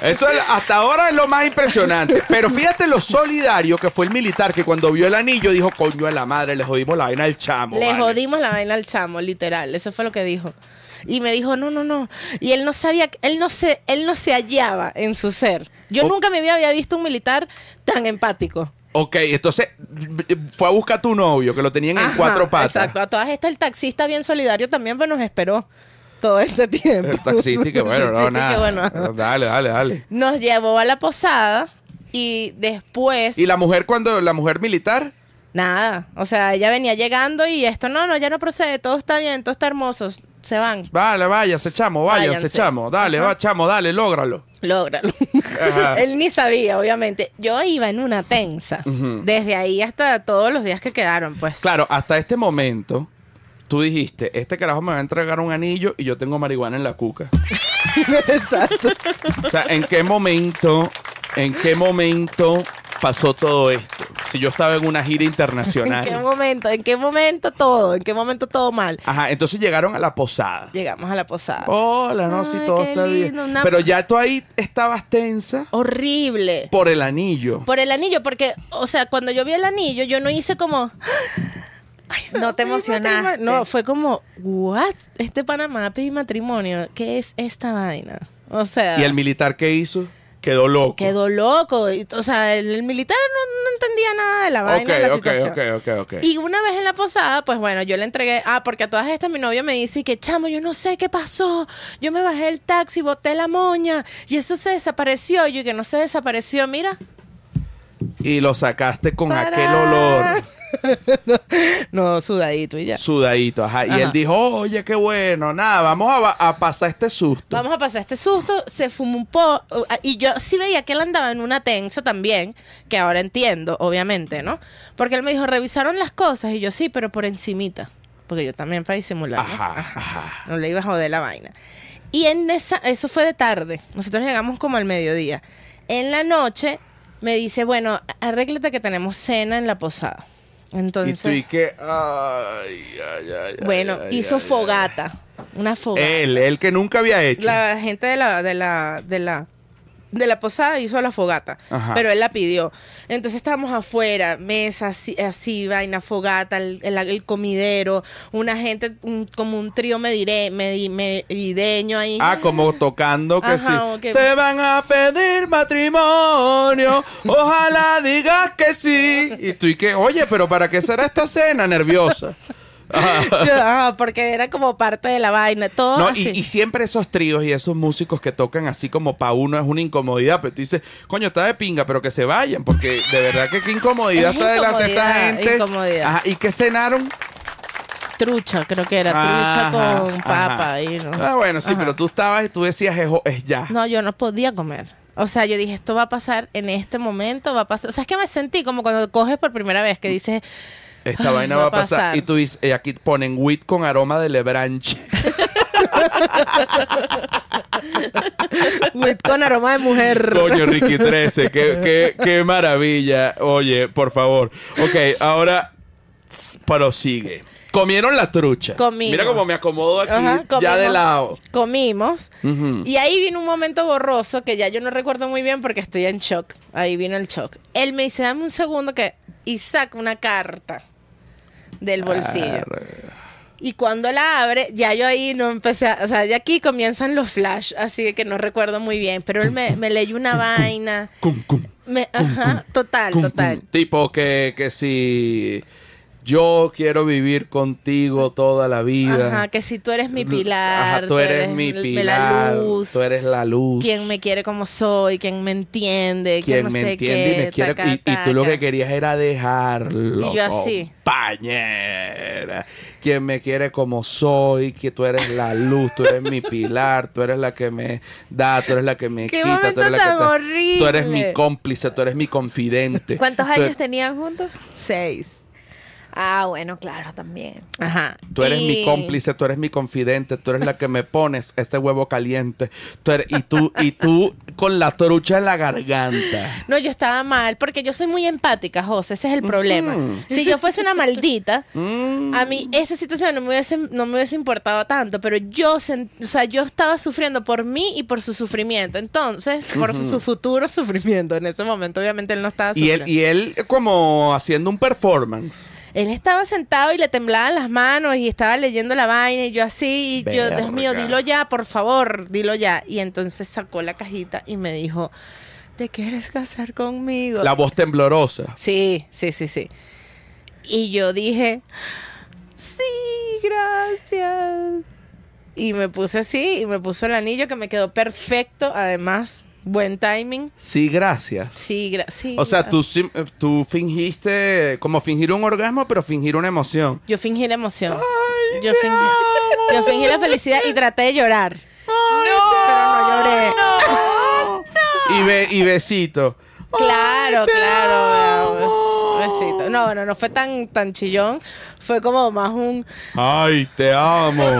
Eso es- hasta ahora es lo más impresionante. Pero fíjate lo solidario que fue el militar que cuando vio el anillo dijo, coño a la madre, le jodimos la vaina al chamo. Le vale". jodimos la vaina al chamo, literal. Eso fue lo que dijo. Y me dijo, no, no, no. Y él no sabía, él no se, él no se hallaba en su ser. Yo Oh. nunca me había visto un militar tan empático. Ok, entonces fue a buscar a tu novio que lo tenían en cuatro patas. Exacto. A todas estas, el taxista bien solidario también pues, nos esperó todo este tiempo. El taxista y que bueno, no, nada. que bueno. Dale, dale, dale. Nos llevó a la posada y después... Y la mujer cuando, la mujer militar, Nada. O sea, ella venía llegando y esto, no, no, ya no procede, todo está bien, todo está hermoso. Se van. Vale, váyase, chamo, váyase, Váyanse. chamo. Dale, Ajá. va, chamo, dale, lógralo. Lógralo. Él ni sabía, obviamente. Yo iba en una tensa. Desde ahí hasta todos los días que quedaron, pues. Claro, hasta este momento, tú dijiste, este carajo me va a entregar un anillo y yo tengo marihuana en la cuca. Exacto. O sea, ¿en qué momento, en qué momento pasó todo esto? Si yo estaba en una gira ¿En qué internacional. momento? ¿En qué momento todo? ¿En qué momento todo mal? Ajá, entonces llegaron a la posada. Llegamos a la posada. Hola, no, Ay, todo qué está bien. lindo, una- Pero ya tú ahí estabas tensa Horrible. por el anillo. Por el anillo, porque, o sea, cuando yo vi el anillo, yo no hice como. No te "Ay, emocionaste. matrimonio". No, fue como, ¿what? Este Panamá pedí matrimonio. ¿Qué es esta vaina? O sea. ¿Y el militar qué hizo? Quedó loco. Quedó loco. O sea, el, el militar no, no entendía nada de la vaina, de la situación. ok, ok, ok. Y una vez en la posada, pues bueno, yo le entregué, ah, porque a todas estas mi novio me dice que, chamo, yo no sé qué pasó, yo me bajé del taxi, boté la moña, y eso se desapareció, y yo que no se desapareció, mira. Y lo sacaste con aquel olor no, sudadito y ya. sudadito, ajá. Y él dijo, oye, qué bueno, nada, vamos a, pasar este susto. Vamos a pasar este susto, se fumó un poco, y yo sí veía que él andaba en una tensa también, que ahora entiendo, obviamente, ¿no? Porque él me dijo, revisaron las cosas, y yo sí, pero por encimita, porque yo también para disimular, ¿no? Ajá, ajá. No le iba a joder la vaina. Y en esa, eso fue de tarde. Nosotros llegamos como al mediodía. En la noche me dice, bueno, arréglate que tenemos cena en la posada. Y Entonces, tú y que, ay, ay, ay, ay, bueno, hizo fogata. Una fogata. Él, él que nunca había hecho. La gente de la, de la, de la, de la posada hizo la fogata, Ajá. pero él la pidió. Entonces estábamos afuera, mesa así, así vaina, fogata, el, el- el comidero, una gente, un- como un trío medi- merideño ahí. Ah, como tocando que Ajá, sí. Te van a pedir matrimonio. Ojalá digas que sí. Y tú y que, oye, pero ¿para qué será esta cena nerviosa? Ajá. Yo, ah, porque era como parte de la vaina, todo No, así. y, y siempre esos tríos y esos músicos que tocan así como pa' uno es una incomodidad, pero tú dices, coño, está de pinga, pero que se vayan, porque de verdad que qué incomodidad Es está delante de esta gente. incomodidad. Ajá, ¿y qué cenaron? Trucha, creo que era, Ajá, trucha con ajá. papa. ahí, ¿no? Ah, bueno, sí, Ajá. pero tú estabas y tú decías, es, es ya. No, yo no podía comer. O sea, yo dije, esto va a pasar en este momento, va a pasar. O sea, es que me sentí como cuando coges por primera vez, que dices, Esta Ay, vaina va va a pasar. pasar. Y tú dices, eh, aquí ponen wheat con aroma de lebranche. "Wheat con aroma de mujer. Coño, Ricky 13, qué, qué, qué maravilla. Oye, por favor. Ok, ahora prosigue. Comieron la trucha. Comimos. Mira cómo me acomodo aquí, Ajá, ya de lado. Comimos. Y ahí vino un momento borroso que ya yo no recuerdo muy bien porque estoy en shock. Ahí vino el shock. Él me dice, dame un segundo que... Y saca una carta del bolsillo. Y cuando la abre, ya yo ahí no empecé a... O sea, ya aquí comienzan los flash, así que no recuerdo muy bien. Pero él me, me leyó una vaina. Cum, cum, Me, ajá, total, total. Tipo que, que si yo quiero vivir contigo toda la vida. Ajá, que si tú eres mi pilar, Ajá, tú eres mi el- pilar. la luz, Tú eres la luz. quien me quiere como soy, quien me entiende, quien no me sé entiende qué, y me quiere taca, y, y tú lo taca. que querías era dejarlo Y yo así. compañera quien me quiere como soy que tú eres la luz tú eres mi pilar tú eres la que me da tú eres la que me ¡Qué quita tú eres la que te- horrible! tú eres mi cómplice tú eres mi confidente ¿Cuántos Tú- años tenían juntos? Seis. Ah, bueno, claro, también. Ajá. Tú eres mi cómplice, tú eres mi confidente, tú eres la que me pones este huevo caliente. Tú eres- y tú y tú con la trucha en la garganta. No, yo estaba mal, porque yo soy muy empática, José, ese es el problema. Si yo fuese una maldita, Mm. a mí esa situación no me hubiese, no me hubiese importado tanto, pero yo, sen- o sea, yo estaba sufriendo por mí y por su sufrimiento. Entonces, por su, su futuro sufrimiento. En ese momento, obviamente, él no estaba Y él, sufriendo. y él como haciendo un performance. Él estaba sentado y le temblaban las manos y estaba leyendo la vaina y yo así, y yo, Dios mío, dilo ya, por favor, dilo ya. Y entonces sacó la cajita y me dijo, ¿te quieres casar conmigo? La voz temblorosa. Sí, sí, sí, sí. Y yo dije, sí, gracias. Y me puse así y me puso el anillo que me quedó perfecto, además, Buen timing. Sí, gracias. Sí, gra- sí. O sea, gra- tú, eh, tú fingiste como fingir un orgasmo, pero fingir una emoción. Yo fingí la emoción. yo, fingí, yo fingí la felicidad y traté de llorar. pero no lloré. Y, be- y besito. Claro, Ay, claro. Besito. No, bueno, no fue tan, tan chillón. Fue como más un. Ay, te amo.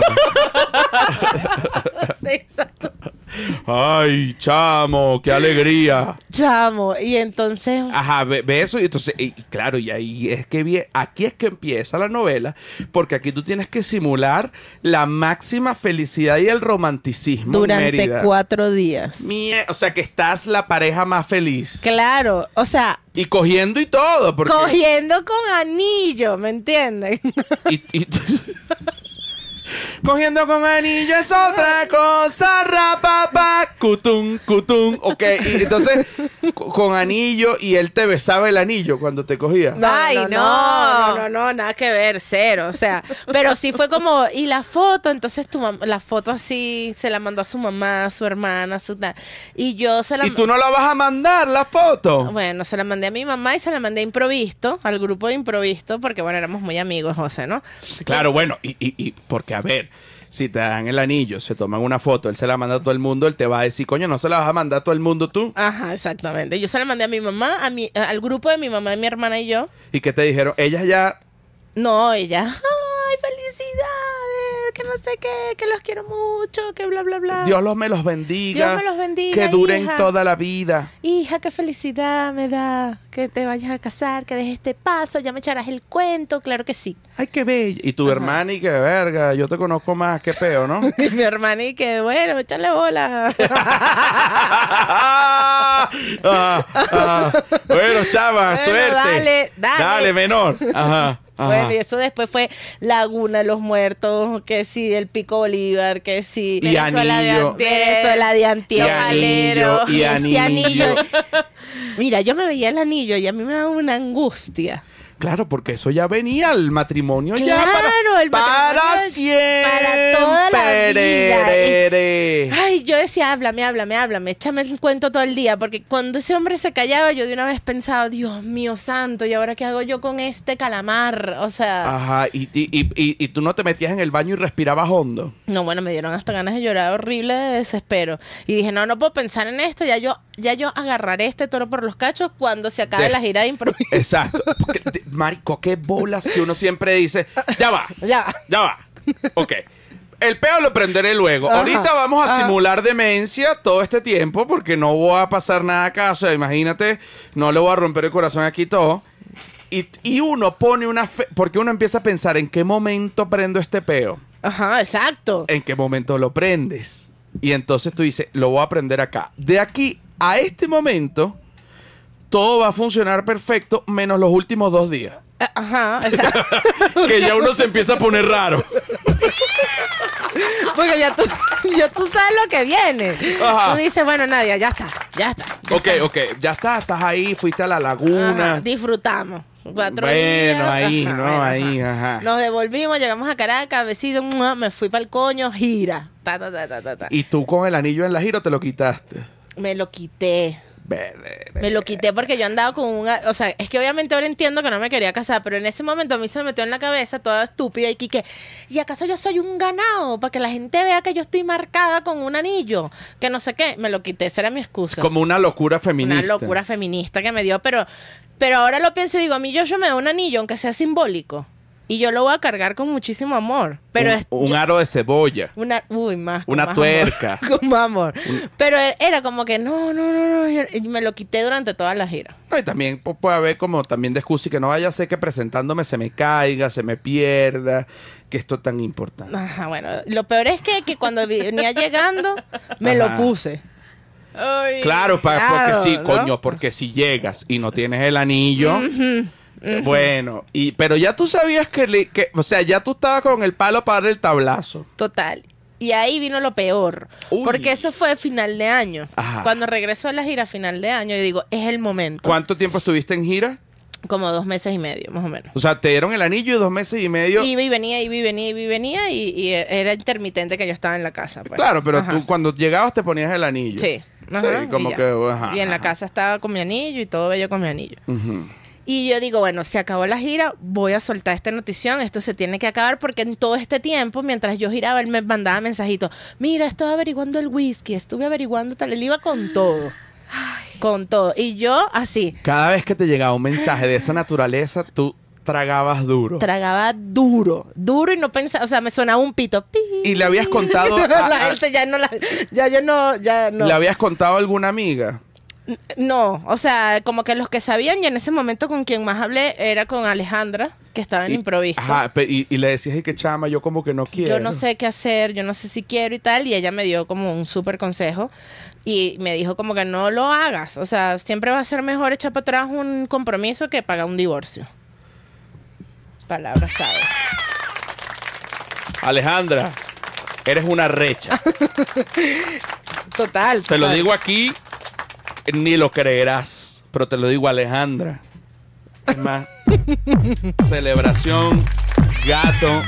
Sí, exacto. Ay, chamo, qué alegría. Chamo. Y entonces. Ajá, ve, ve eso y entonces, y, claro, y ahí es que vie- aquí es que empieza la novela, porque aquí tú tienes que simular la máxima felicidad y el romanticismo. Durante Mérida. cuatro días. Mie- o sea que estás la pareja más feliz. Claro, o sea, Y cogiendo y todo, porque... cogiendo con anillo, ¿me entienden? y- y- Cogiendo con anillo es otra cosa, rapapa, cutum, cutum, ok, y entonces co- con anillo y él te besaba el anillo cuando te cogía. Ay, no, no. no, no, no, nada que ver, cero, o sea, pero sí fue como, y la foto, entonces tu la foto así se la mandó a su mamá, a su hermana, a su tal, y yo se la Y tú no la vas a mandar la foto. Bueno, se la mandé a mi mamá y se la mandé a Improvisto, al grupo de Improvisto, porque bueno, éramos muy amigos, José, ¿no? Claro, bueno, y, y, y porque a ver, si te dan el anillo, se toman una foto, él se la manda a todo el mundo, él te va a decir, coño, no se la vas a mandar a todo el mundo tú. Ajá, exactamente. Yo se la mandé a mi mamá, a mi, al grupo de mi mamá, mi hermana y yo. Y que te dijeron, ellas ya No, ella, ay, felicidades, que no sé qué, que los quiero mucho, que bla, bla, bla. Dios los me los bendiga. Dios me los bendiga, Que duren hija. toda la vida. Hija, qué felicidad me da que te vayas a casar, que dejes este paso, ya me echarás el cuento, claro que sí. Ay, qué bella. Y tu hermana y que verga, yo te conozco más, qué peo, ¿no? Y mi hermana y que, bueno, échale bola. Ah, ah. Bueno, chava, Bueno, suerte. dale, dale. menor. Ajá. Ajá. Bueno, y eso después fue Laguna de los Muertos, que sí, el Pico Bolívar, que sí. Y Venezuela de anillo. antier. Venezuela de Y Antier. anillo, y Y ese anillo. anillo. Mira, yo me veía el anillo y a mí me daba una angustia. Claro, porque eso ya venía el matrimonio ya Claro, para, el para matrimonio siempre. para toda la vida. Ay, yo decía, háblame, háblame, háblame, échame el cuento todo el día, porque cuando ese hombre se callaba, yo de una vez pensaba, Dios mío santo, ¿y ahora qué hago yo con este calamar? O sea, Ajá, y, y, y, y- y tú no te metías en el baño y respirabas hondo. no, bueno, me dieron hasta ganas de llorar horrible de desespero. Y dije, no, no puedo pensar en esto, ya yo, ya yo agarraré este toro por los cachos cuando se acabe De- la gira de improviso. Exacto. Marico, qué bolas que uno siempre dice, ya va, ya. ya va. Ok. El peo lo prenderé luego. Ajá, Ahorita vamos a ajá. simular demencia todo este tiempo porque no voy a pasar nada acá. O sea, imagínate, no le voy a romper el corazón aquí todo. Y, y uno pone una fe, porque uno empieza a pensar en qué momento prendo este peo, Ajá, exacto. en qué momento lo prendes. Y entonces tú dices, lo voy a prender acá. De aquí a este momento, todo va a funcionar perfecto, menos los últimos dos días. Eh, Ajá, exacto. Que ya uno se empieza a poner raro. Porque ya tú, ya tú sabes lo que viene. Ajá. Tú dices, bueno, Nadia, ya está, ya está. ya Ok, está. ok, ya está, estás ahí, fuiste a la laguna. Ajá, disfrutamos. Cuatro Bueno, días. ahí, Ajá, ¿no? bueno, Ahí, ajá. Nos devolvimos, llegamos a Caracas, besito, me fui para el coño, gira. Ta, ta, ta, ta, ta, ta. Y tú con el anillo en la gira te lo quitaste. Me lo quité. Me lo quité porque yo andaba con una... O sea, es que obviamente ahora entiendo que no me quería casar, pero en ese momento a mí se me metió en la cabeza toda estúpida y que ¿y acaso yo soy un ganado? Para que la gente vea que yo estoy marcada con un anillo. Que no sé qué. Me lo quité, esa era mi excusa. Como una locura feminista. Una locura feminista que me dio, pero, pero ahora lo pienso y digo, a mí yo, yo me da un anillo, aunque sea simbólico, y yo lo voy a cargar con muchísimo amor. Pero un, es, un yo- aro de cebolla. una, uy, más. con Una más tuerca. Amor, con más amor. Pero e- era como que no, no, no, no. y me lo quité durante toda la gira. No, y también pu- puede haber como también de excusa y que no vaya a ser que presentándome se me caiga, se me pierda, que esto es tan importante. Ajá, bueno. Lo peor es que, que cuando venía llegando, me lo puse. Claro, pa- Claro, porque sí, ¿no? coño, porque si llegas y no tienes el anillo, bueno, y pero ya tú sabías que, le- que, o sea, ya tú estabas con el palo para dar el tablazo. Total. Y ahí vino lo peor. Uy. Porque eso fue final de año. Ajá. Cuando regresó a la gira final de año, yo digo, es el momento. ¿Cuánto tiempo estuviste en gira? Como dos meses y medio, más o menos. O sea, te dieron el anillo y dos meses y medio. Iba y venía, iba y venía, iba y venía, y, y era intermitente que yo estaba en la casa. pues. claro, pero Ajá. tú cuando llegabas te ponías el anillo. Sí. Ajá, Sí, como y ya. que, ajá, y en la ajá. casa estaba con mi anillo y todo bello con mi anillo. Ujú. Y yo digo, bueno, se acabó la gira, voy a soltar esta notición, esto se tiene que acabar porque en todo este tiempo, mientras yo giraba, él me mandaba mensajitos, mira, estaba averiguando el whisky, estuve averiguando tal, él iba con todo, con todo. Y yo así, Cada vez que te llegaba un mensaje de esa naturaleza, tú tragabas duro. tragaba duro, duro y no pensaba, o sea, me sonaba un pito. pi. ¿Y le habías contado a- la gente ya no la, ya yo no, ya no. ¿Le habías contado a alguna amiga? No, o sea, como que los que sabían y en ese momento con quien más hablé era con Alejandra, que estaba en Y- improviso. Ajá, y, y le decías, "Ay, que chama, yo como que no quiero. Yo no sé qué hacer, yo no sé si quiero y tal, y ella me dio como un súper consejo y me dijo como que no lo hagas, o sea, siempre va a ser mejor echar para atrás un compromiso que pagar un divorcio. Palabras sabe. Alejandra, eres una recha. Total. Te lo digo aquí, ni lo creerás, pero te lo digo, Alejandra. Es más, celebración, gato.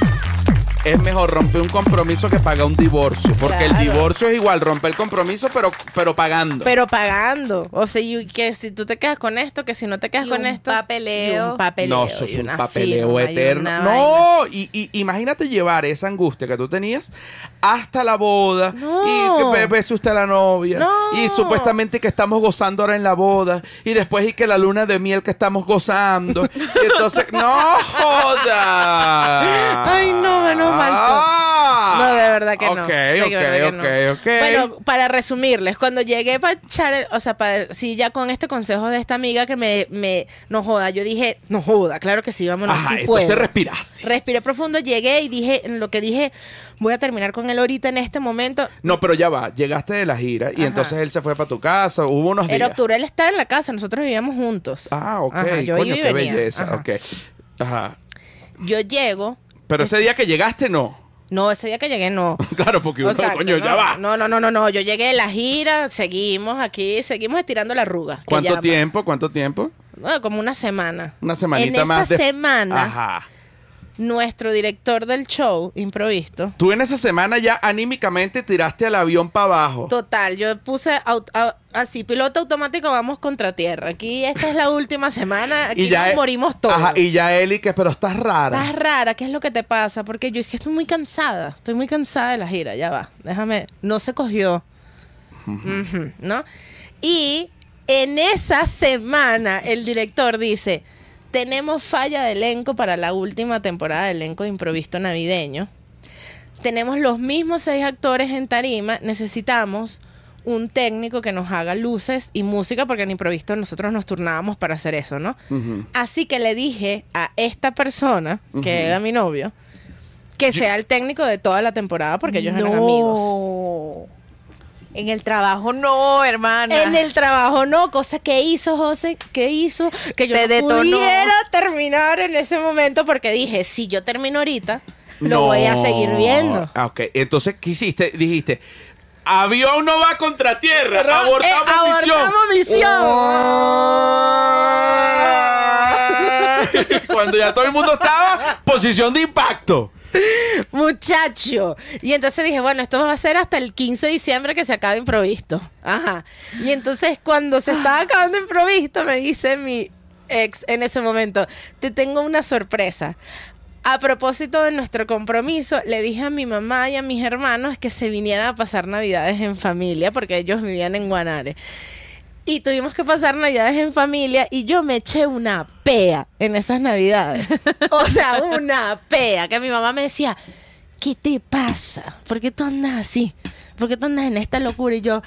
Es mejor romper un compromiso que pagar un divorcio. Porque el divorcio es igual, romper el compromiso, pero, pero pagando. Pero pagando. O sea, y que si tú te quedas con esto, que si no te quedas Y con un esto. papeleo. y un papeleo. no, eso es y un papeleo firma, eterno. No, y, y imagínate llevar esa angustia que tú tenías hasta la boda. No. Y que be- bese usted a la novia. No. Y supuestamente que estamos gozando ahora en la boda. Y después y que la luna de miel que estamos gozando. y entonces, no joda. Ay, no, menos Ah. No, de verdad que no. Ok, ok, verdad que no. ok, ok. Bueno, para resumirles, cuando llegué para echar, o sea, para, sí, ya con este consejo de esta amiga que me, me, no joda, yo dije, no joda, claro que sí, vámonos, Ajá, sí entonces puedo. respiraste. Respiré profundo, llegué y dije, en lo que dije, voy a terminar con él ahorita en este momento. No, pero ya va, llegaste de la gira y Ajá. entonces él se fue para tu casa, hubo unos días. Era octubre, él estaba en la casa, nosotros vivíamos juntos. Ah, ok, Ajá, yo coño, qué venía. belleza, Ajá. ok. Ajá. Yo llego, Pero ese día que llegaste, no. no, ese día que llegué no. Claro, porque uno, Exacto, coño, no, ya va. No, no, no, no, no. Yo llegué de la gira, seguimos aquí, seguimos estirando la arruga. que ¿Cuánto tiempo? ¿Cuánto tiempo? Bueno, como una semana. Una semanita en más. esa de- semana, Ajá. Nuestro director del show, improvisto, Tú en esa semana ya anímicamente tiraste al avión para abajo. total, yo puse así, piloto automático, vamos contra tierra. Aquí esta es la última semana, aquí nos e- morimos todos. Ajá, y ya Eli, que pero estás rara. Estás rara, ¿qué es lo que te pasa? Porque yo es que estoy muy cansada, estoy muy cansada de la gira, ya va, déjame, no se cogió, ¿no? Y en esa semana el director dice, tenemos falla de elenco para la última temporada de elenco de improviso navideño, tenemos los mismos seis actores en tarima, necesitamos un técnico que nos haga luces y música, porque en improviso nosotros nos turnábamos para hacer eso, ¿no? Así que le dije a esta persona, que era mi novio, que sea el técnico de toda la temporada porque ellos eran amigos. En el trabajo no, hermana. En el trabajo no, cosa que hizo José, que hizo que yo Te no pudiera terminar en ese momento porque dije, si yo termino ahorita, lo No. voy a seguir viendo. Ah, Ok, entonces, ¿qué hiciste? Dijiste, avión no va contra tierra, Ro- abortamos, eh, misión. abortamos misión. Cuando ya todo el mundo estaba, posición de impacto. Muchacho. Y entonces dije, bueno, esto va a ser hasta el 15 de diciembre que se acabe improvisto. Ajá. Y entonces cuando se estaba acabando improvisto, me dice mi ex en ese momento, te tengo una sorpresa. A propósito de nuestro compromiso, le dije a mi mamá y a mis hermanos que se vinieran a pasar navidades en familia, porque ellos vivían en Guanare. Y tuvimos que pasar navidades en familia y yo me eché una pea en esas navidades. O sea, una pea. Que mi mamá me decía, ¿qué te pasa? ¿Por qué tú andas así? ¿Por qué tú andas en esta locura? Y yo,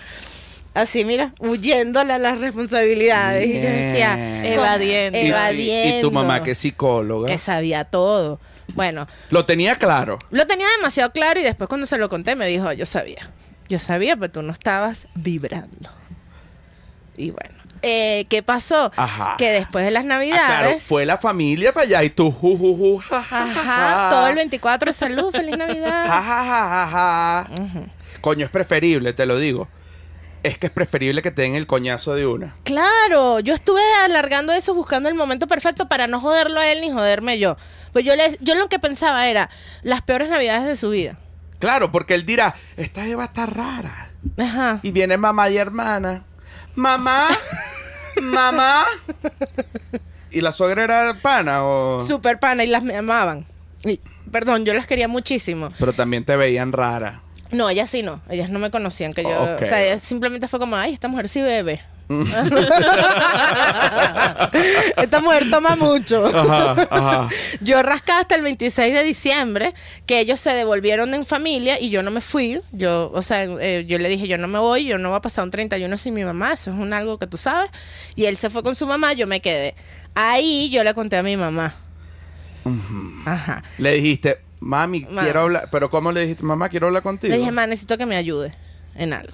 así, mira, huyéndole a las responsabilidades. Y yo decía, Bien. "Con- Evadiendo. Y- evadiendo. Y, tu mamá, que es psicóloga, Que sabía todo. Bueno, lo tenía claro. lo tenía demasiado claro y después cuando se lo conté me dijo, yo sabía. Yo sabía, pero tú no estabas vibrando. Y bueno, eh, ¿qué pasó? Ajá. Que después de las Ah, navidades... claro, fue la familia para allá y tú, ju, ju, ju, ja, ja, Ajá, ja. todo el 24 salud, feliz Navidad. ja, ja, ja. Coño, es preferible, te lo digo. Es que es preferible que te den el coñazo de una. Claro, yo estuve alargando eso buscando el momento perfecto para no joderlo a él ni joderme yo. Pues yo, les, yo lo que pensaba era las peores navidades de su vida. Claro, porque él dirá, esta Eva está rara. Ajá. Y viene mamá y hermana. Mamá, mamá. ¿Y la suegra era pana o...? Super pana y las me amaban. Y, perdón, yo las quería muchísimo. Pero también te veían rara. No, ellas sí no. Ellas no me conocían. Que yo. O sea, ellas simplemente fue como, ay, esta mujer sí bebe. esta mujer toma mucho. Ajá, ajá. Yo rascaba hasta el 26 de diciembre, que ellos se devolvieron en familia y yo no me fui. Yo, o sea, eh, yo le dije, yo no me voy, yo no voy a pasar un 31 sin mi mamá, eso es un algo que tú sabes. Y él se fue con su mamá, yo me quedé. Ahí yo le conté a mi mamá. Ajá. Le dijiste, mami, Ma- quiero hablar... Pero ¿cómo le dijiste, mamá, quiero hablar contigo? Le dije, mamá, necesito que me ayude en algo.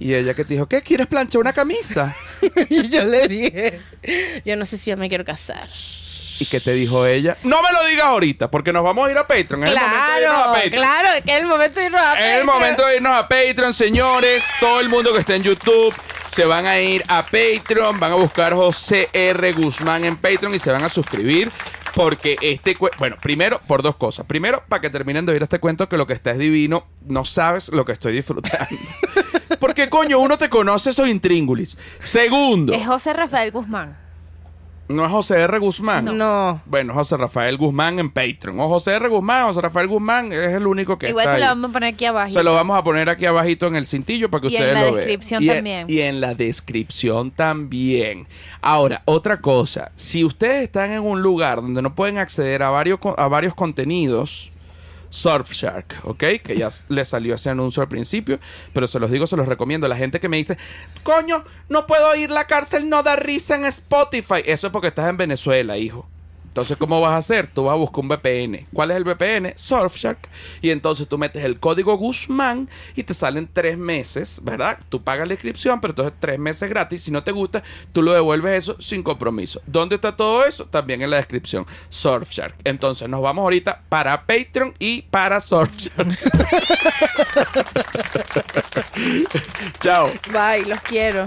Y ella que te dijo, ¿qué? ¿Quieres planchar una camisa? y yo le dije, yo no sé si yo me quiero casar. ¿Y qué te dijo ella? No me lo digas ahorita, porque nos vamos a ir a Patreon. Es el momento de irnos a Claro, Patreon. claro, es que es el momento de irnos a Es el Patreon. momento de irnos a Patreon, señores. Todo el mundo que está en YouTube se van a ir a Patreon, van a buscar José R. Guzmán en Patreon y se van a suscribir. Porque este bueno, primero por dos cosas. Primero, para que terminen de oír este cuento que lo que está es divino, no sabes lo que estoy disfrutando. Porque coño, uno te conoce esos intríngulis. Segundo, Es José Rafael Guzmán. No es José R. Guzmán. No. Bueno, José Rafael Guzmán en Patreon. O José R. Guzmán, José Rafael Guzmán es el único que Igual está se lo ahí. vamos a poner aquí abajo. Se lo vamos a poner aquí abajito en el cintillo para que Y en ustedes la lo vean. descripción Y en- también. Y en la descripción también. Ahora, otra cosa. Si ustedes están en un lugar donde no pueden acceder a varios, co- a varios contenidos, Surfshark, ¿ok? Que ya les salió ese anuncio al principio, pero se los digo, se los recomiendo. La gente que me dice, coño, no puedo ir, la cárcel no da risa en Spotify. Eso es porque estás en Venezuela, hijo. Entonces, ¿cómo vas a hacer? Tú vas a buscar un VPN. ¿Cuál es el VPN? Surfshark. Y entonces tú metes el código Guzmán y te salen tres meses, ¿verdad? Tú pagas la inscripción, pero entonces tres meses gratis. Si no te gusta, tú lo devuelves eso sin compromiso. ¿Dónde está todo eso? También en la descripción. Surfshark. Entonces, nos vamos ahorita para Patreon y para Surfshark. Chao. Bye, los quiero.